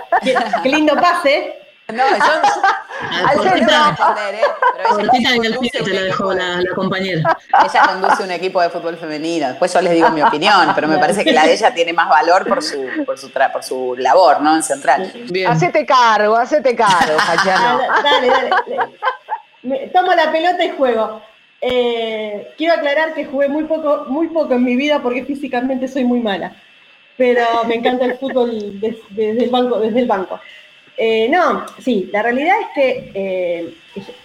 Qué, lindo pase. No, yo al no responder, ¿eh? Pero ella te lo dejó la, compañera. Ella conduce un equipo de fútbol femenino. Después yo les digo mi opinión, pero me parece que la de ella tiene más valor por su, por su, por su labor, ¿no? En Central. Bien. Hacete cargo, hacete cargo, Fachano. dale, dale, dale. Tomo la pelota y juego. Eh, quiero aclarar que jugué muy poco, muy poco en mi vida porque físicamente soy muy mala pero me encanta el fútbol desde, el banco. Desde el banco. Eh, no, sí, la realidad es que eh,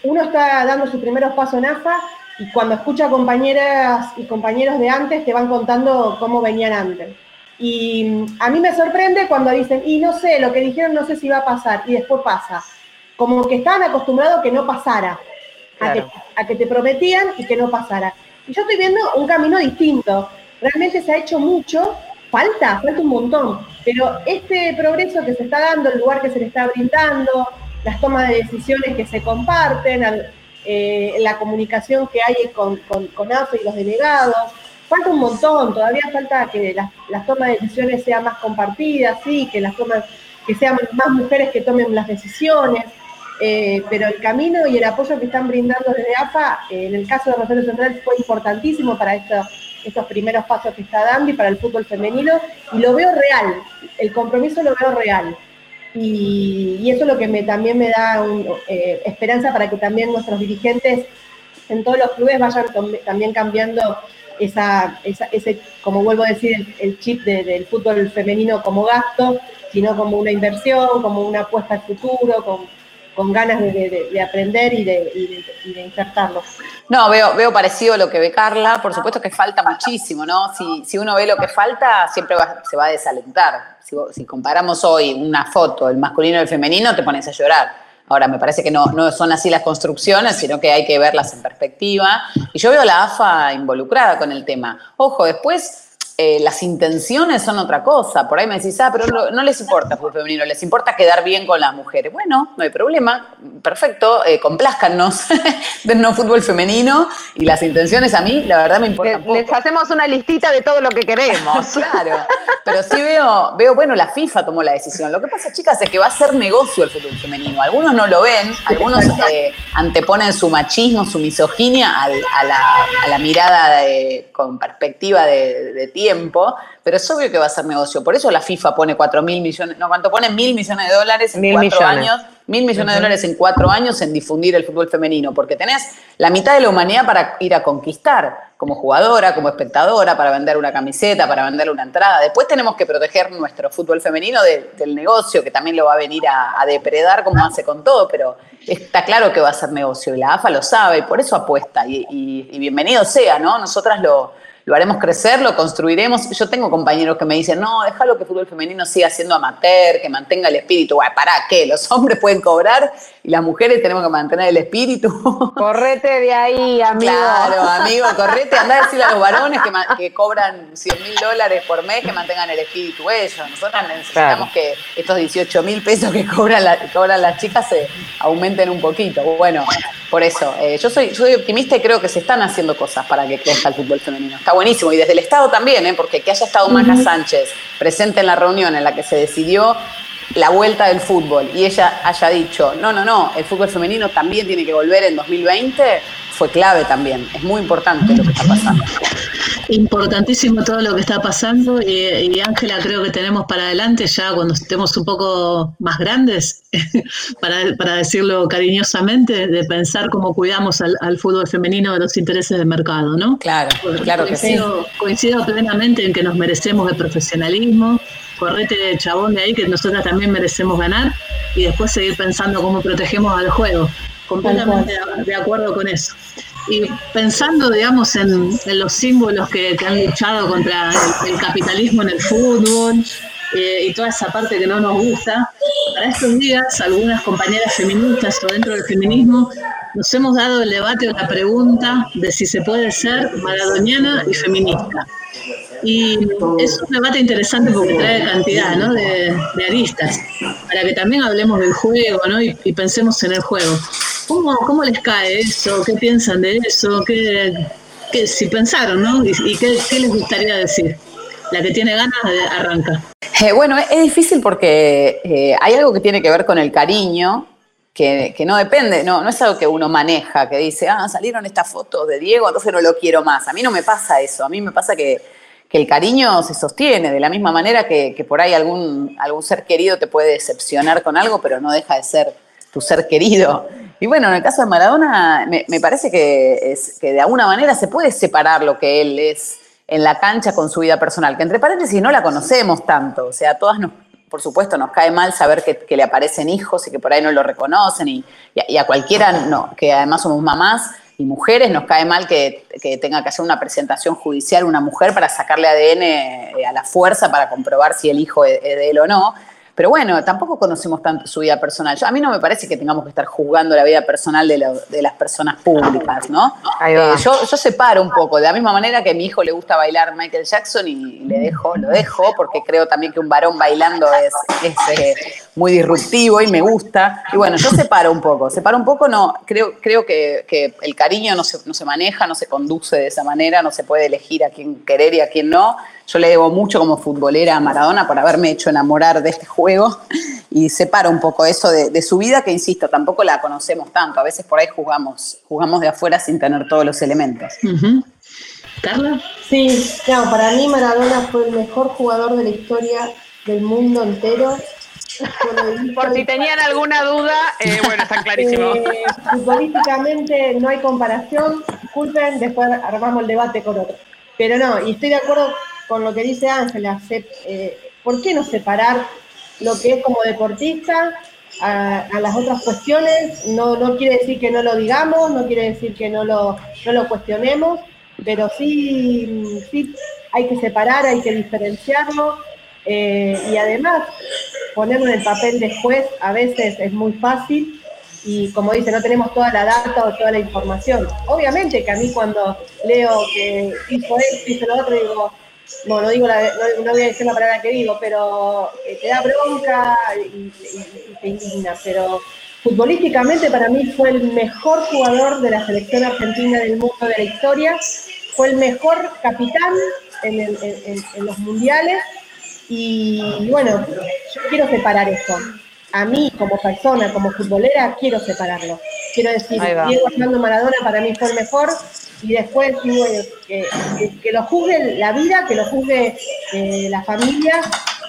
uno está dando sus primeros pasos en AFA y cuando escucha compañeras y compañeros de antes te van contando cómo venían antes. Y mm, a mí me sorprende cuando dicen, y no sé, lo que dijeron no sé si va a pasar, y después pasa. Como que estaban acostumbrados a que no pasara, a, que, a que te prometían y que no pasara. Y yo estoy viendo un camino distinto. Realmente se ha hecho mucho falta, falta un montón, pero este progreso que se está dando, el lugar que se le está brindando, las tomas de decisiones que se comparten, eh, la comunicación que hay con, con, AFE y los delegados, falta un montón, todavía falta que las, tomas de decisiones sean más compartidas, sí, que las tomas, que sean más mujeres que tomen las decisiones, eh, pero el camino y el apoyo que están brindando desde AFA, eh, en el caso de Rosario Central, fue importantísimo para esto estos primeros pasos que está dando y para el fútbol femenino, y lo veo real, el compromiso lo veo real. Y, eso es lo que me, también me da eh, esperanza para que también nuestros dirigentes en todos los clubes vayan también cambiando esa, ese, como vuelvo a decir, el, chip del fútbol femenino como gasto, sino como una inversión, como una apuesta al futuro, con, con ganas de, aprender y de, de, insertarlo. No, veo, veo parecido lo que ve Carla. Por supuesto que falta muchísimo, ¿no? Si, si uno ve lo que falta, siempre se va a desalentar. Si, comparamos hoy una foto, el masculino y el femenino, te pones a llorar. Ahora, me parece que no, no son así las construcciones, sino que hay que verlas en perspectiva. Y yo veo a la AFA involucrada con el tema. Ojo, después eh, las intenciones son otra cosa. Por ahí me decís, ah, pero no, les importa el fútbol femenino, les importa quedar bien con las mujeres. Bueno, no hay problema, perfecto, eh, complázcanos, no fútbol femenino y las intenciones a mí, la verdad me importa. Les, hacemos una listita de todo lo que queremos. claro, pero sí veo, veo, bueno, la FIFA tomó la decisión. Lo que pasa, chicas, es que va a ser negocio el fútbol femenino. Algunos no lo ven, algunos eh, anteponen su machismo, su misoginia a, la, mirada con perspectiva de, de ti tiempo, pero es obvio que va a ser negocio. Por eso la FIFA pone 4 mil millones, no, ¿cuánto pone? Mil millones de dólares en cuatro años. Mil millones de dólares en cuatro años en difundir el fútbol femenino, porque tenés la mitad de la humanidad para ir a conquistar, como jugadora, como espectadora, para vender una camiseta, para vender una entrada. Después tenemos que proteger nuestro fútbol femenino del negocio, que también lo va a venir a, depredar como hace con todo, pero está claro que va a ser negocio y la AFA lo sabe y por eso apuesta. Y, y bienvenido sea, ¿no? Nosotras lo, lo haremos crecer, lo construiremos. Yo tengo compañeros que me dicen, no, déjalo que el fútbol femenino siga siendo amateur, que mantenga el espíritu. ¿Para qué? Los hombres pueden cobrar y las mujeres tenemos que mantener el espíritu. Correte de ahí, amigo. Claro, amigo, correte, anda a decirle a los varones que, cobran 100 mil dólares por mes que mantengan el espíritu ellos. Nosotros necesitamos que estos 18 mil pesos que cobran, cobran las chicas se aumenten un poquito. Bueno, por eso, eh, yo, soy, soy optimista y creo que se están haciendo cosas para que crezca el fútbol femenino. Está buenísimo. Y desde el Estado también, ¿eh? porque que haya estado Maca Sánchez presente en la reunión en la que se decidió la vuelta del fútbol y ella haya dicho, no, no, no, el fútbol femenino también tiene que volver en 2020, fue clave también. Es muy importante lo que está pasando. Importantísimo todo lo que está pasando y Ángela creo que tenemos para adelante ya cuando estemos un poco más grandes, para, decirlo cariñosamente, de pensar cómo cuidamos al, fútbol femenino de los intereses del mercado, ¿no? Claro, claro que sí. Coincido plenamente en que nos merecemos el profesionalismo, correte chabón de ahí que nosotras también merecemos ganar y después seguir pensando cómo protegemos al juego. Completamente de acuerdo con eso. Y pensando, digamos, en, los símbolos que, han luchado contra el, capitalismo en el fútbol eh, y toda esa parte que no nos gusta, para estos días algunas compañeras feministas o dentro del feminismo nos hemos dado el debate o la pregunta de si se puede ser maradoniana y feminista. Y es un debate interesante porque trae cantidad ¿no? de, aristas, para que también hablemos del juego ¿no? y, pensemos en el juego. ¿Cómo, ¿Cómo, les cae eso? ¿Qué piensan de eso? ¿Qué, qué si pensaron, ¿no? ¿Y, qué, qué, les gustaría decir? La que tiene ganas de arranca. Eh, bueno, es difícil porque eh, hay algo que tiene que ver con el cariño, que, que, no depende, no, no es algo que uno maneja, que dice, ah, salieron estas fotos de Diego, entonces no lo quiero más. A mí no me pasa eso, a mí me pasa que que el cariño se sostiene, de la misma manera que, por ahí algún, algún ser querido te puede decepcionar con algo, pero no deja de ser tu ser querido. Y bueno, en el caso de Maradona, me, parece que, es, que de alguna manera se puede separar lo que él es en la cancha con su vida personal, que entre paréntesis no la conocemos tanto, o sea, todas nos, por supuesto nos cae mal saber que, le aparecen hijos y que por ahí no lo reconocen y, y a cualquiera, no, que además somos mamás, y mujeres, nos cae mal que, tenga que hacer una presentación judicial una mujer para sacarle ADN eh, a la fuerza para comprobar si el hijo es de él o no. Pero bueno, tampoco conocemos tanto su vida personal. a mí no me parece que tengamos que estar juzgando la vida personal de, las personas públicas, ¿no? Eh, yo, separo un poco, de la misma manera que a mi hijo le gusta bailar Michael Jackson y le dejo, lo dejo, porque creo también que un varón bailando es, eh, muy disruptivo y me gusta. Y bueno, yo separo un poco, separo un poco, no, creo, creo que, el cariño no se, no se maneja, no se conduce de esa manera, no se puede elegir a quién querer y a quién no. Yo le debo mucho como futbolera a Maradona por haberme hecho enamorar de este juego y separo un poco eso de, su vida, que insisto, tampoco la conocemos tanto. A veces por ahí jugamos, jugamos de afuera sin tener todos los elementos. ¿Carla? Sí, claro, para mí Maradona fue el mejor jugador de la historia del mundo entero. Por si tenían alguna duda, eh, bueno, está clarísimo. Eh, no hay comparación, disculpen, después armamos el debate con otro. Pero no, y estoy de acuerdo con lo que dice Ángela, eh, ¿por qué no separar lo que es como deportista a, las otras cuestiones? No, no quiere decir que no lo digamos, no quiere decir que no lo, no lo cuestionemos, pero sí, sí hay que separar, hay que diferenciarlo. Eh, y además, ponerlo en el papel de juez a veces es muy fácil y como dice, no tenemos toda la data o toda la información. Obviamente que a mí cuando leo que hizo esto, hizo lo otro, digo, no, no, digo no, voy a decir la palabra que digo, pero eh, te da bronca y, te indigna. Pero futbolísticamente para mí fue el mejor jugador de la selección argentina del mundo de la historia, fue el mejor capitán en, los mundiales y bueno, yo quiero separar eso. A mí como persona, como futbolera, quiero separarlo. Quiero decir, Diego Armando Maradona para mí fue el mejor, y después que, que, lo juzgue la vida, que lo juzgue eh, la familia,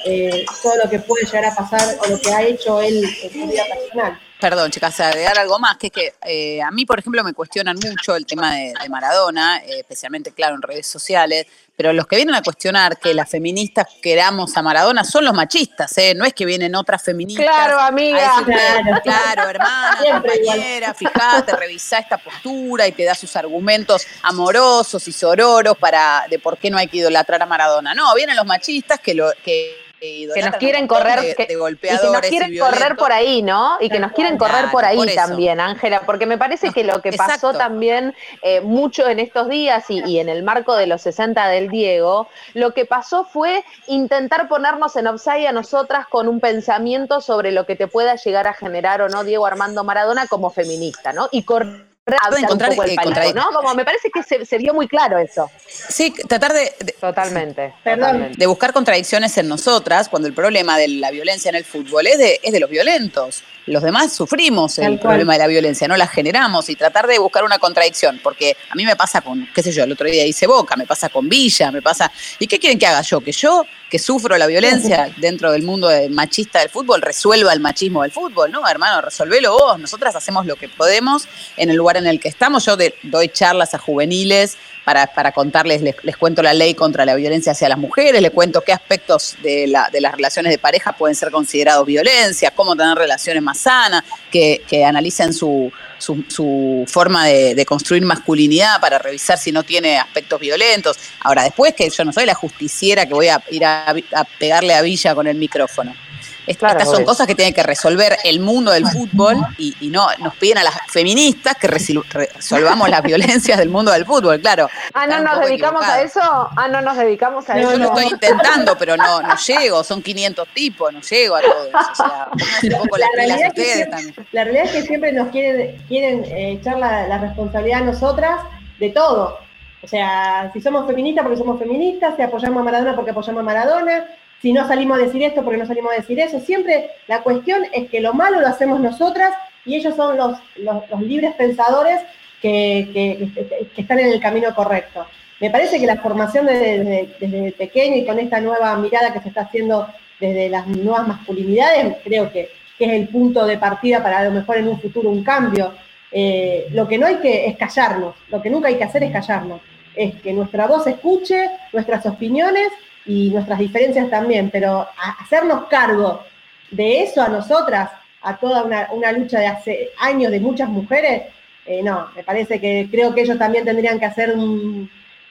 eh, todo lo que puede llegar a pasar o lo que ha hecho él en su vida personal. Perdón, chicas, agregar algo más, que es que eh, a mí, por ejemplo, me cuestionan mucho el tema de, Maradona, eh, especialmente, claro, en redes sociales, pero los que vienen a cuestionar que las feministas queramos a Maradona son los machistas, ¿eh? No es que vienen otras feministas. Claro, amiga. claro, claro, hermana, compañera, fíjate, revisá esta postura y te da sus argumentos amorosos y sororos para de por qué no hay que idolatrar a Maradona. No, vienen los machistas que lo que que nos quieren correr de, que, golpeadores y que nos quieren correr por ahí, ¿no? Y que nos quieren correr por ahí también, Ángela, porque me parece que lo que pasó también eh, mucho en estos días y, en el marco de los 60 del Diego, lo que pasó fue intentar ponernos en offside a nosotras con un pensamiento sobre lo que te pueda llegar a generar o no Diego Armando Maradona como feminista, ¿no? Y correr encontrar, un poco el palito, ¿no? Como me parece que se, vio muy claro eso. Sí, tratar de, totalmente, de buscar contradicciones en nosotras cuando el problema de la violencia en el fútbol es de, es de los violentos. Los demás sufrimos el problema de la violencia, no la generamos y tratar de buscar una contradicción, porque a mí me pasa con, qué sé yo, el otro día hice Boca, me pasa con Villa, me pasa... ¿Y qué quieren que haga yo? Que yo, que sufro la violencia dentro del mundo machista del fútbol, resuelva el machismo del fútbol, ¿no? Hermano, resolvelo vos, nosotras hacemos lo que podemos en el lugar en el que estamos. Yo doy charlas a juveniles para, para contarles, les, cuento la ley contra la violencia hacia las mujeres, les cuento qué aspectos de, la, de las relaciones de pareja pueden ser considerados violencia, cómo tener relaciones más sanas, que, que analicen su, su, forma de, construir masculinidad para revisar si no tiene aspectos violentos. Ahora, después que yo no soy la justiciera que voy a ir a pegarle a Villa con el micrófono. Estas son cosas que tiene que resolver el mundo del fútbol y, no nos piden a las feministas que resolvamos las violencias del mundo del fútbol, claro. Ah, no nos dedicamos a eso. Ah, no nos dedicamos a eso. Yo lo estoy intentando, pero no, no llego. Son 500 tipos, no llego a todo eso. O sea, un poco la, realidad ustedes también. La realidad es que siempre nos quieren, quieren eh, echar la, la responsabilidad a nosotras de todo. O sea, si somos feministas porque somos feministas, si apoyamos a Maradona porque apoyamos a Maradona, si no salimos a decir esto, porque no salimos a decir eso. Siempre la cuestión es que lo malo lo hacemos nosotras y ellos son los, los, libres pensadores que, están en el camino correcto. Me parece que la formación desde, desde, pequeño y con esta nueva mirada que se está haciendo desde las nuevas masculinidades, creo que, es el punto de partida para a lo mejor en un futuro un cambio. Eh, lo que no hay que es callarnos, lo que nunca hay que hacer es callarnos, es que nuestra voz escuche, nuestras opiniones y nuestras diferencias también, pero hacernos cargo de eso a nosotras, a toda una, lucha de hace años de muchas mujeres, eh, no, me parece que creo que ellos también tendrían que hacer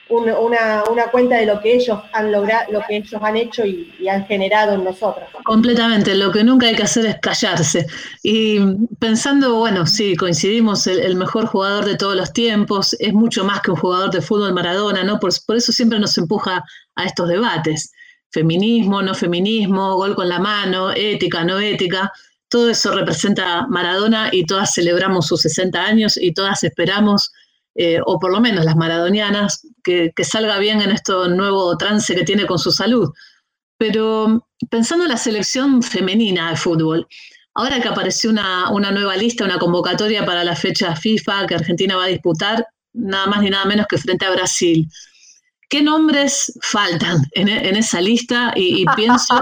una, cuenta de lo que ellos han logrado, lo que ellos han hecho y, han generado en nosotros. Completamente, lo que nunca hay que hacer es callarse. Y pensando, bueno, sí, coincidimos, el, mejor jugador de todos los tiempos, es mucho más que un jugador de fútbol Maradona, ¿no? Por, por eso siempre nos empuja a estos debates. Feminismo, no feminismo, gol con la mano, ética, no ética. Todo eso representa Maradona y todas celebramos sus 60 años y todas esperamos, eh, o por lo menos las maradonianas, que, salga bien en este nuevo trance que tiene con su salud. Pero pensando en la selección femenina de fútbol, ahora que apareció una, una nueva lista, una convocatoria para la fecha FIFA que Argentina va a disputar, nada más ni nada menos que frente a Brasil. ¿Qué nombres faltan en, esa lista? Y, pienso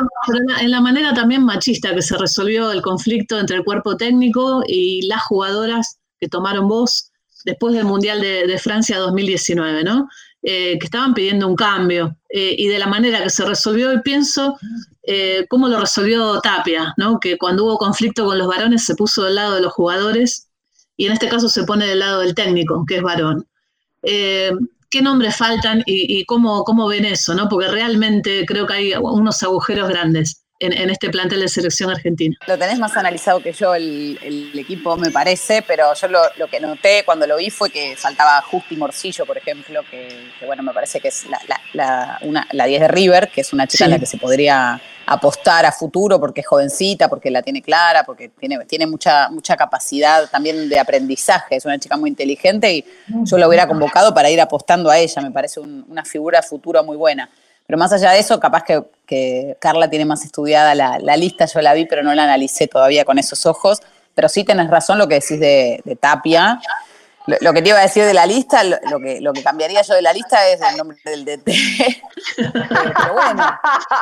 en la manera también machista que se resolvió el conflicto entre el cuerpo técnico y las jugadoras que tomaron voz después del Mundial de, Francia 2019, ¿no? Eh, que estaban pidiendo un cambio. Eh, y de la manera que se resolvió, y pienso eh, cómo lo resolvió Tapia, ¿no? que cuando hubo conflicto con los varones se puso del lado de los jugadores y en este caso se pone del lado del técnico, que es varón qué nombres faltan y, cómo, cómo, ven eso, ¿no? Porque realmente creo que hay unos agujeros grandes en, este plantel de selección argentina. Lo tenés más analizado que yo el, equipo, me parece, pero yo lo, que noté cuando lo vi fue que faltaba Justi Morcillo, por ejemplo, que, bueno, me parece que es la, la, una, la 10 de River, que es una chica a la que se podría apostar a futuro porque es jovencita, porque la tiene clara, porque tiene, tiene mucha, mucha capacidad también de aprendizaje, es una chica muy inteligente y yo la hubiera convocado para ir apostando a ella, me parece una figura futura muy buena. Pero más allá de eso, capaz que, Carla tiene más estudiada la, lista, yo la vi, pero no la analicé todavía con esos ojos, pero sí tenés razón lo que decís de, Tapia. Lo, que te iba a decir de la lista, lo, que, lo que cambiaría yo de la lista es el nombre del DT. pero bueno,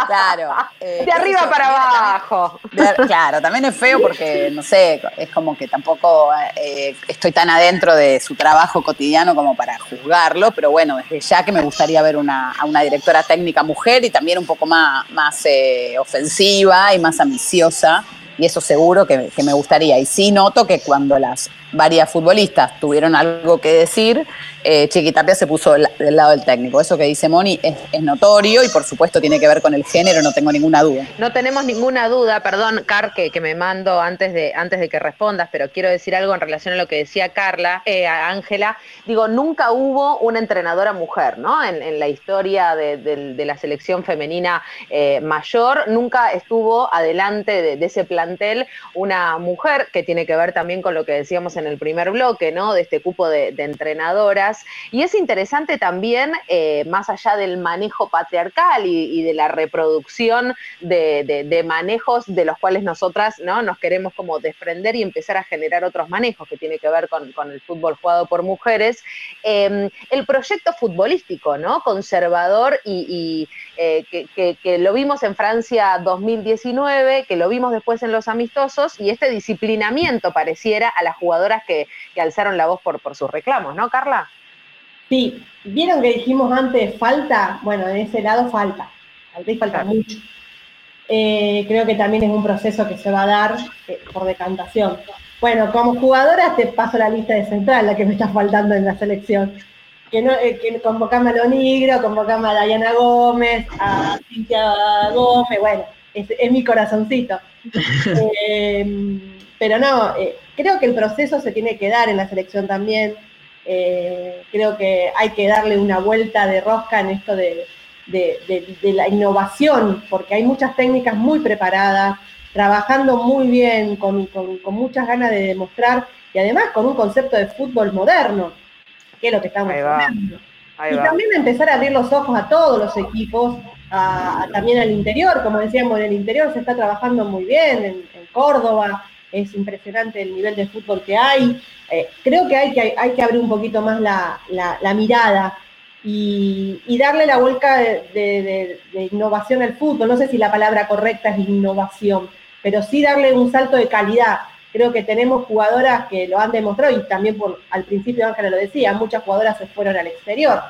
claro. Eh, de arriba para abajo. claro, también es feo porque, no sé, es como que tampoco eh, estoy tan adentro de su trabajo cotidiano como para juzgarlo, pero bueno, desde ya que me gustaría ver una, a una directora técnica mujer y también un poco más, más eh, ofensiva y más ambiciosa y eso seguro que, que, me gustaría. Y sí noto que cuando las varias futbolistas tuvieron algo que decir, eh, Chiquitapia se puso del, lado del técnico. Eso que dice Moni es, notorio y por supuesto tiene que ver con el género, no tengo ninguna duda. No tenemos ninguna duda, perdón, Car, que, me mando antes de, antes de que respondas, pero quiero decir algo en relación a lo que decía Carla, eh, Ángela. Digo, nunca hubo una entrenadora mujer, ¿no? En, la historia de, la selección femenina eh, mayor, nunca estuvo adelante de, ese plantel una mujer, que tiene que ver también con lo que decíamos en el primer bloque, ¿no? De este cupo de entrenadoras y es interesante también, eh, más allá del manejo patriarcal y, de la reproducción de, manejos de los cuales nosotras ¿no? nos queremos como desprender y empezar a generar otros manejos que tiene que ver con, el fútbol jugado por mujeres, em, el proyecto futbolístico, ¿no? Conservador y, eh, que, lo vimos en Francia 2019, que lo vimos después en los amistosos, y este disciplinamiento pareciera a las jugadoras que, alzaron la voz por, por sus reclamos, ¿no, Carla? Sí, vieron que dijimos antes falta, bueno, en ese lado falta, falta y falta mucho. Eh, creo que también es un proceso que se va a dar eh, por decantación. Bueno, como jugadora te paso la lista de central, la que me está faltando en la selección. Que, no, eh, que convocame a Lonigro, convocame a Dayana Gómez, a Cintia Gómez, bueno, es, es mi corazoncito. pero no, creo que el proceso se tiene que dar en la selección también eh, creo que hay que darle una vuelta de rosca en esto de, la innovación, porque hay muchas técnicas muy preparadas, trabajando muy bien, con, muchas ganas de demostrar y además con un concepto de fútbol moderno, que es lo que estamos hablando. Y también empezar a abrir los ojos a todos los equipos, también al interior, como decíamos, en el interior se está trabajando muy bien, en Córdoba, es impresionante el nivel de fútbol que hay. Eh, creo que hay, que hay que abrir un poquito más la, mirada y, darle la vuelta de, innovación al fútbol. No sé si la palabra correcta es innovación, pero sí darle un salto de calidad. Creo que tenemos jugadoras que lo han demostrado y también por, al principio Ángela lo decía, muchas jugadoras se fueron al exterior.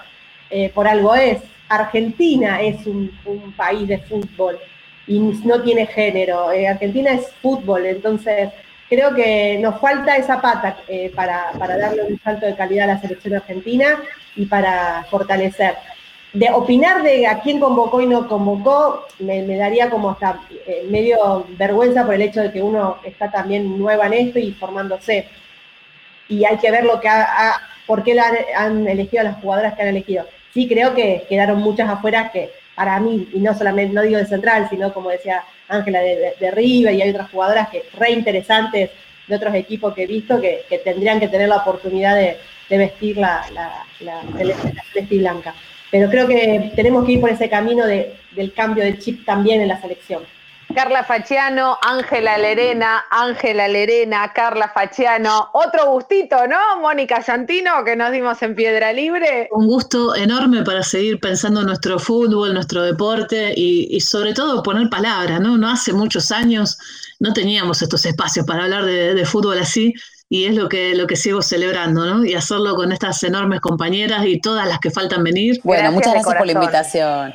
Eh, por algo es. Argentina es un, país de fútbol y no tiene género. Eh, Argentina es fútbol, entonces creo que nos falta esa pata eh, para, darle un salto de calidad a la selección argentina y para fortalecer. De opinar de a quién convocó y no convocó, me, daría como hasta eh, medio vergüenza por el hecho de que uno está también nueva en esto y formándose. Y hay que ver lo que ha, por qué han, han elegido a las jugadoras que han elegido. Sí, creo que quedaron muchas afuera que para mí, y no solamente, no digo de central, sino como decía Ángela de, de, River y hay otras jugadoras que re interesantes de otros equipos que he visto que, tendrían que tener la oportunidad de, vestir la, la, la, blanca. Pero creo que tenemos que ir por ese camino del cambio de chip también en la selección. Carla Faciano, Ángela Lerena, Ángela Lerena, Carla Faciano. Otro gustito, ¿no? Mónica Santino, que nos dimos en Piedra Libre. Un gusto enorme para seguir pensando en nuestro fútbol, nuestro deporte y, sobre todo poner palabras, ¿no? No hace muchos años no teníamos estos espacios para hablar de, fútbol así y es lo que, lo que sigo celebrando, ¿no? Y hacerlo con estas enormes compañeras y todas las que faltan venir. Bueno, muchas gracias por la invitación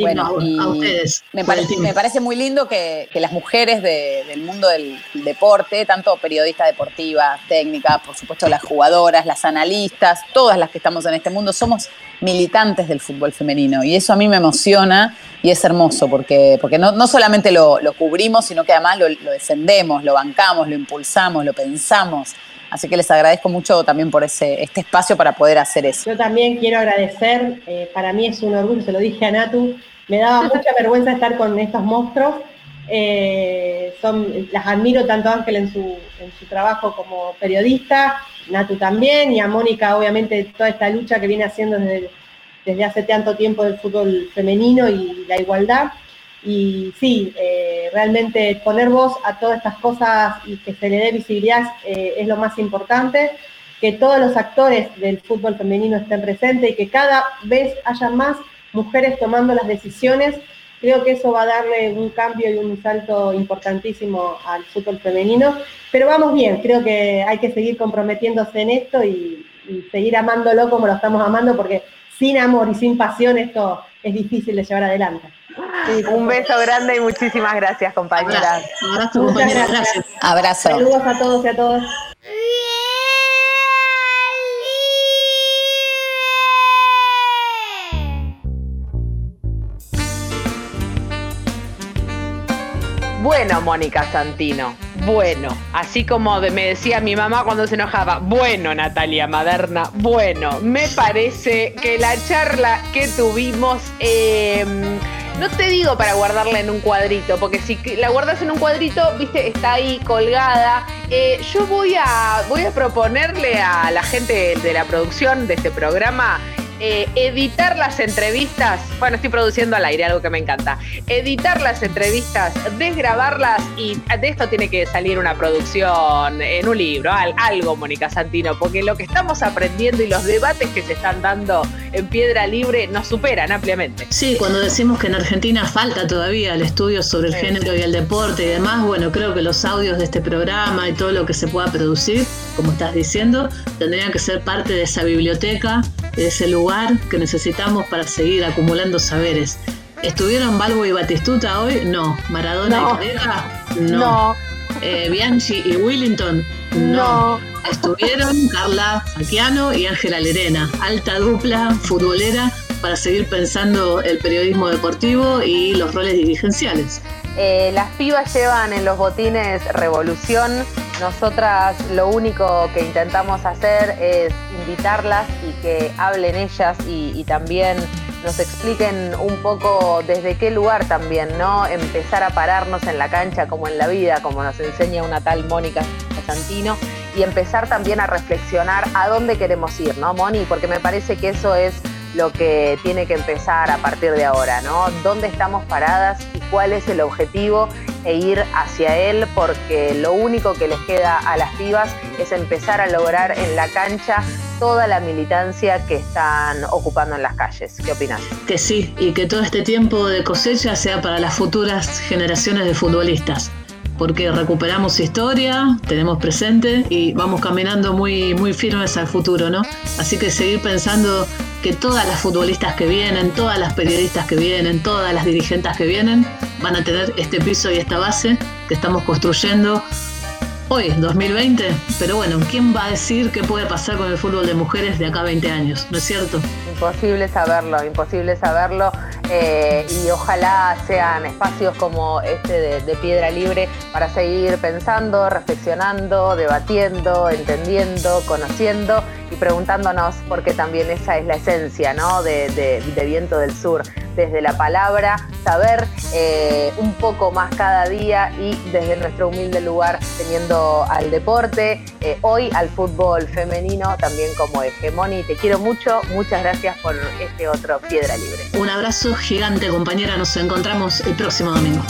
bueno, a, ustedes. Me parece, muy lindo que, las mujeres del mundo del deporte, tanto periodistas deportivas, técnicas, por supuesto las jugadoras, las analistas, todas las que estamos en este mundo, somos militantes del fútbol femenino. Y eso a mí me emociona y es hermoso porque, porque no, solamente lo, cubrimos, sino que además lo, lo defendemos, lo bancamos, lo impulsamos, lo pensamos. Así que les agradezco mucho también por ese, este espacio para poder hacer eso. Yo también quiero agradecer, eh, para mí es un orgullo, se lo dije a Natu, me daba mucha vergüenza estar con estos monstruos. Eh, las admiro tanto Ángel en su, en su trabajo como periodista, Natu también, y a Mónica obviamente toda esta lucha que viene haciendo desde hace tanto tiempo del fútbol femenino y la igualdad. Y sí, eh, realmente poner voz a todas estas cosas y que se le dé visibilidad eh, es lo más importante. que todos los actores del fútbol femenino estén presentes y que cada vez haya más mujeres tomando las decisiones. Creo que eso va a darle un cambio y un salto importantísimo al fútbol femenino. Pero vamos bien, creo que hay que seguir comprometiéndose en esto y, seguir amándolo como lo estamos amando, porque sin amor y sin pasión esto es difícil de llevar adelante. un beso grande y muchísimas gracias, compañeras. Abrazo, compañeras. Gracias. Abrazo. Saludos a todos y a todas. Bueno, Mónica Santino, bueno, así como me decía mi mamá cuando se enojaba, bueno, Natalia Maderna, bueno, me parece que la charla que tuvimos, em, no te digo para guardarla en un cuadrito, porque si la guardas en un cuadrito, viste, está ahí colgada. Eh, yo voy a, voy a proponerle a la gente de la producción de este programa eh, editar las entrevistas, bueno, estoy produciendo al aire, algo que me encanta, editar las entrevistas, desgrabarlas y de esto tiene que salir una producción en un libro, algo, Mónica Santino, porque lo que estamos aprendiendo y los debates que se están dando en Piedra Libre nos superan ampliamente. Sí, cuando decimos que en Argentina falta todavía el estudio sobre el género y el deporte y demás, bueno, creo que los audios de este programa y todo lo que se pueda producir, como estás diciendo, tendrían que ser parte de esa biblioteca, de ese lugar que necesitamos para seguir acumulando saberes. ¿Estuvieron Balbo y Batistuta hoy? No. ¿Maradona y Pareja? No. Eh, ¿Bianchi y Willington? No. Estuvieron Carla Faquiano y Ángela Lerena. Alta dupla futbolera para seguir pensando el periodismo deportivo y los roles dirigenciales. Eh, las pibas llevan en los botines revolución. Nosotras lo único que intentamos hacer es invitarlas y que hablen ellas y, también nos expliquen un poco desde qué lugar también, ¿no? Empezar a pararnos en la cancha como en la vida, como nos enseña una tal Mónica Santino, y empezar también a reflexionar a dónde queremos ir, ¿no, Moni? Porque me parece que eso es lo que tiene que empezar a partir de ahora, ¿no? ¿Dónde estamos paradas y cuál es el objetivo e ir hacia él? Porque lo único que les queda a las pibas es empezar a lograr en la cancha toda la militancia que están ocupando en las calles. ¿Qué opinas? Que sí, y que todo este tiempo de cosecha sea para las futuras generaciones de futbolistas porque recuperamos historia, tenemos presente y vamos caminando muy, muy firmes al futuro, ¿no? Así que seguir pensando que todas las futbolistas que vienen, todas las periodistas que vienen, todas las dirigentes que vienen, van a tener este piso y esta base que estamos construyendo hoy, 2020. Pero bueno, ¿quién va a decir qué puede pasar con el fútbol de mujeres de acá a 20 años? ¿No es cierto? Imposible saberlo, imposible saberlo. Eh, y ojalá sean espacios como este de, Piedra Libre para seguir pensando, reflexionando, debatiendo, entendiendo, conociendo y preguntándonos, porque también esa es la esencia ¿no? de, Viento del Sur, desde la palabra, saber eh, un poco más cada día y desde nuestro humilde lugar teniendo al deporte, eh, hoy al fútbol femenino también como hegemoni. Te quiero mucho, muchas gracias por este otro Piedra Libre. Un abrazo gigante compañera, nos encontramos el próximo domingo.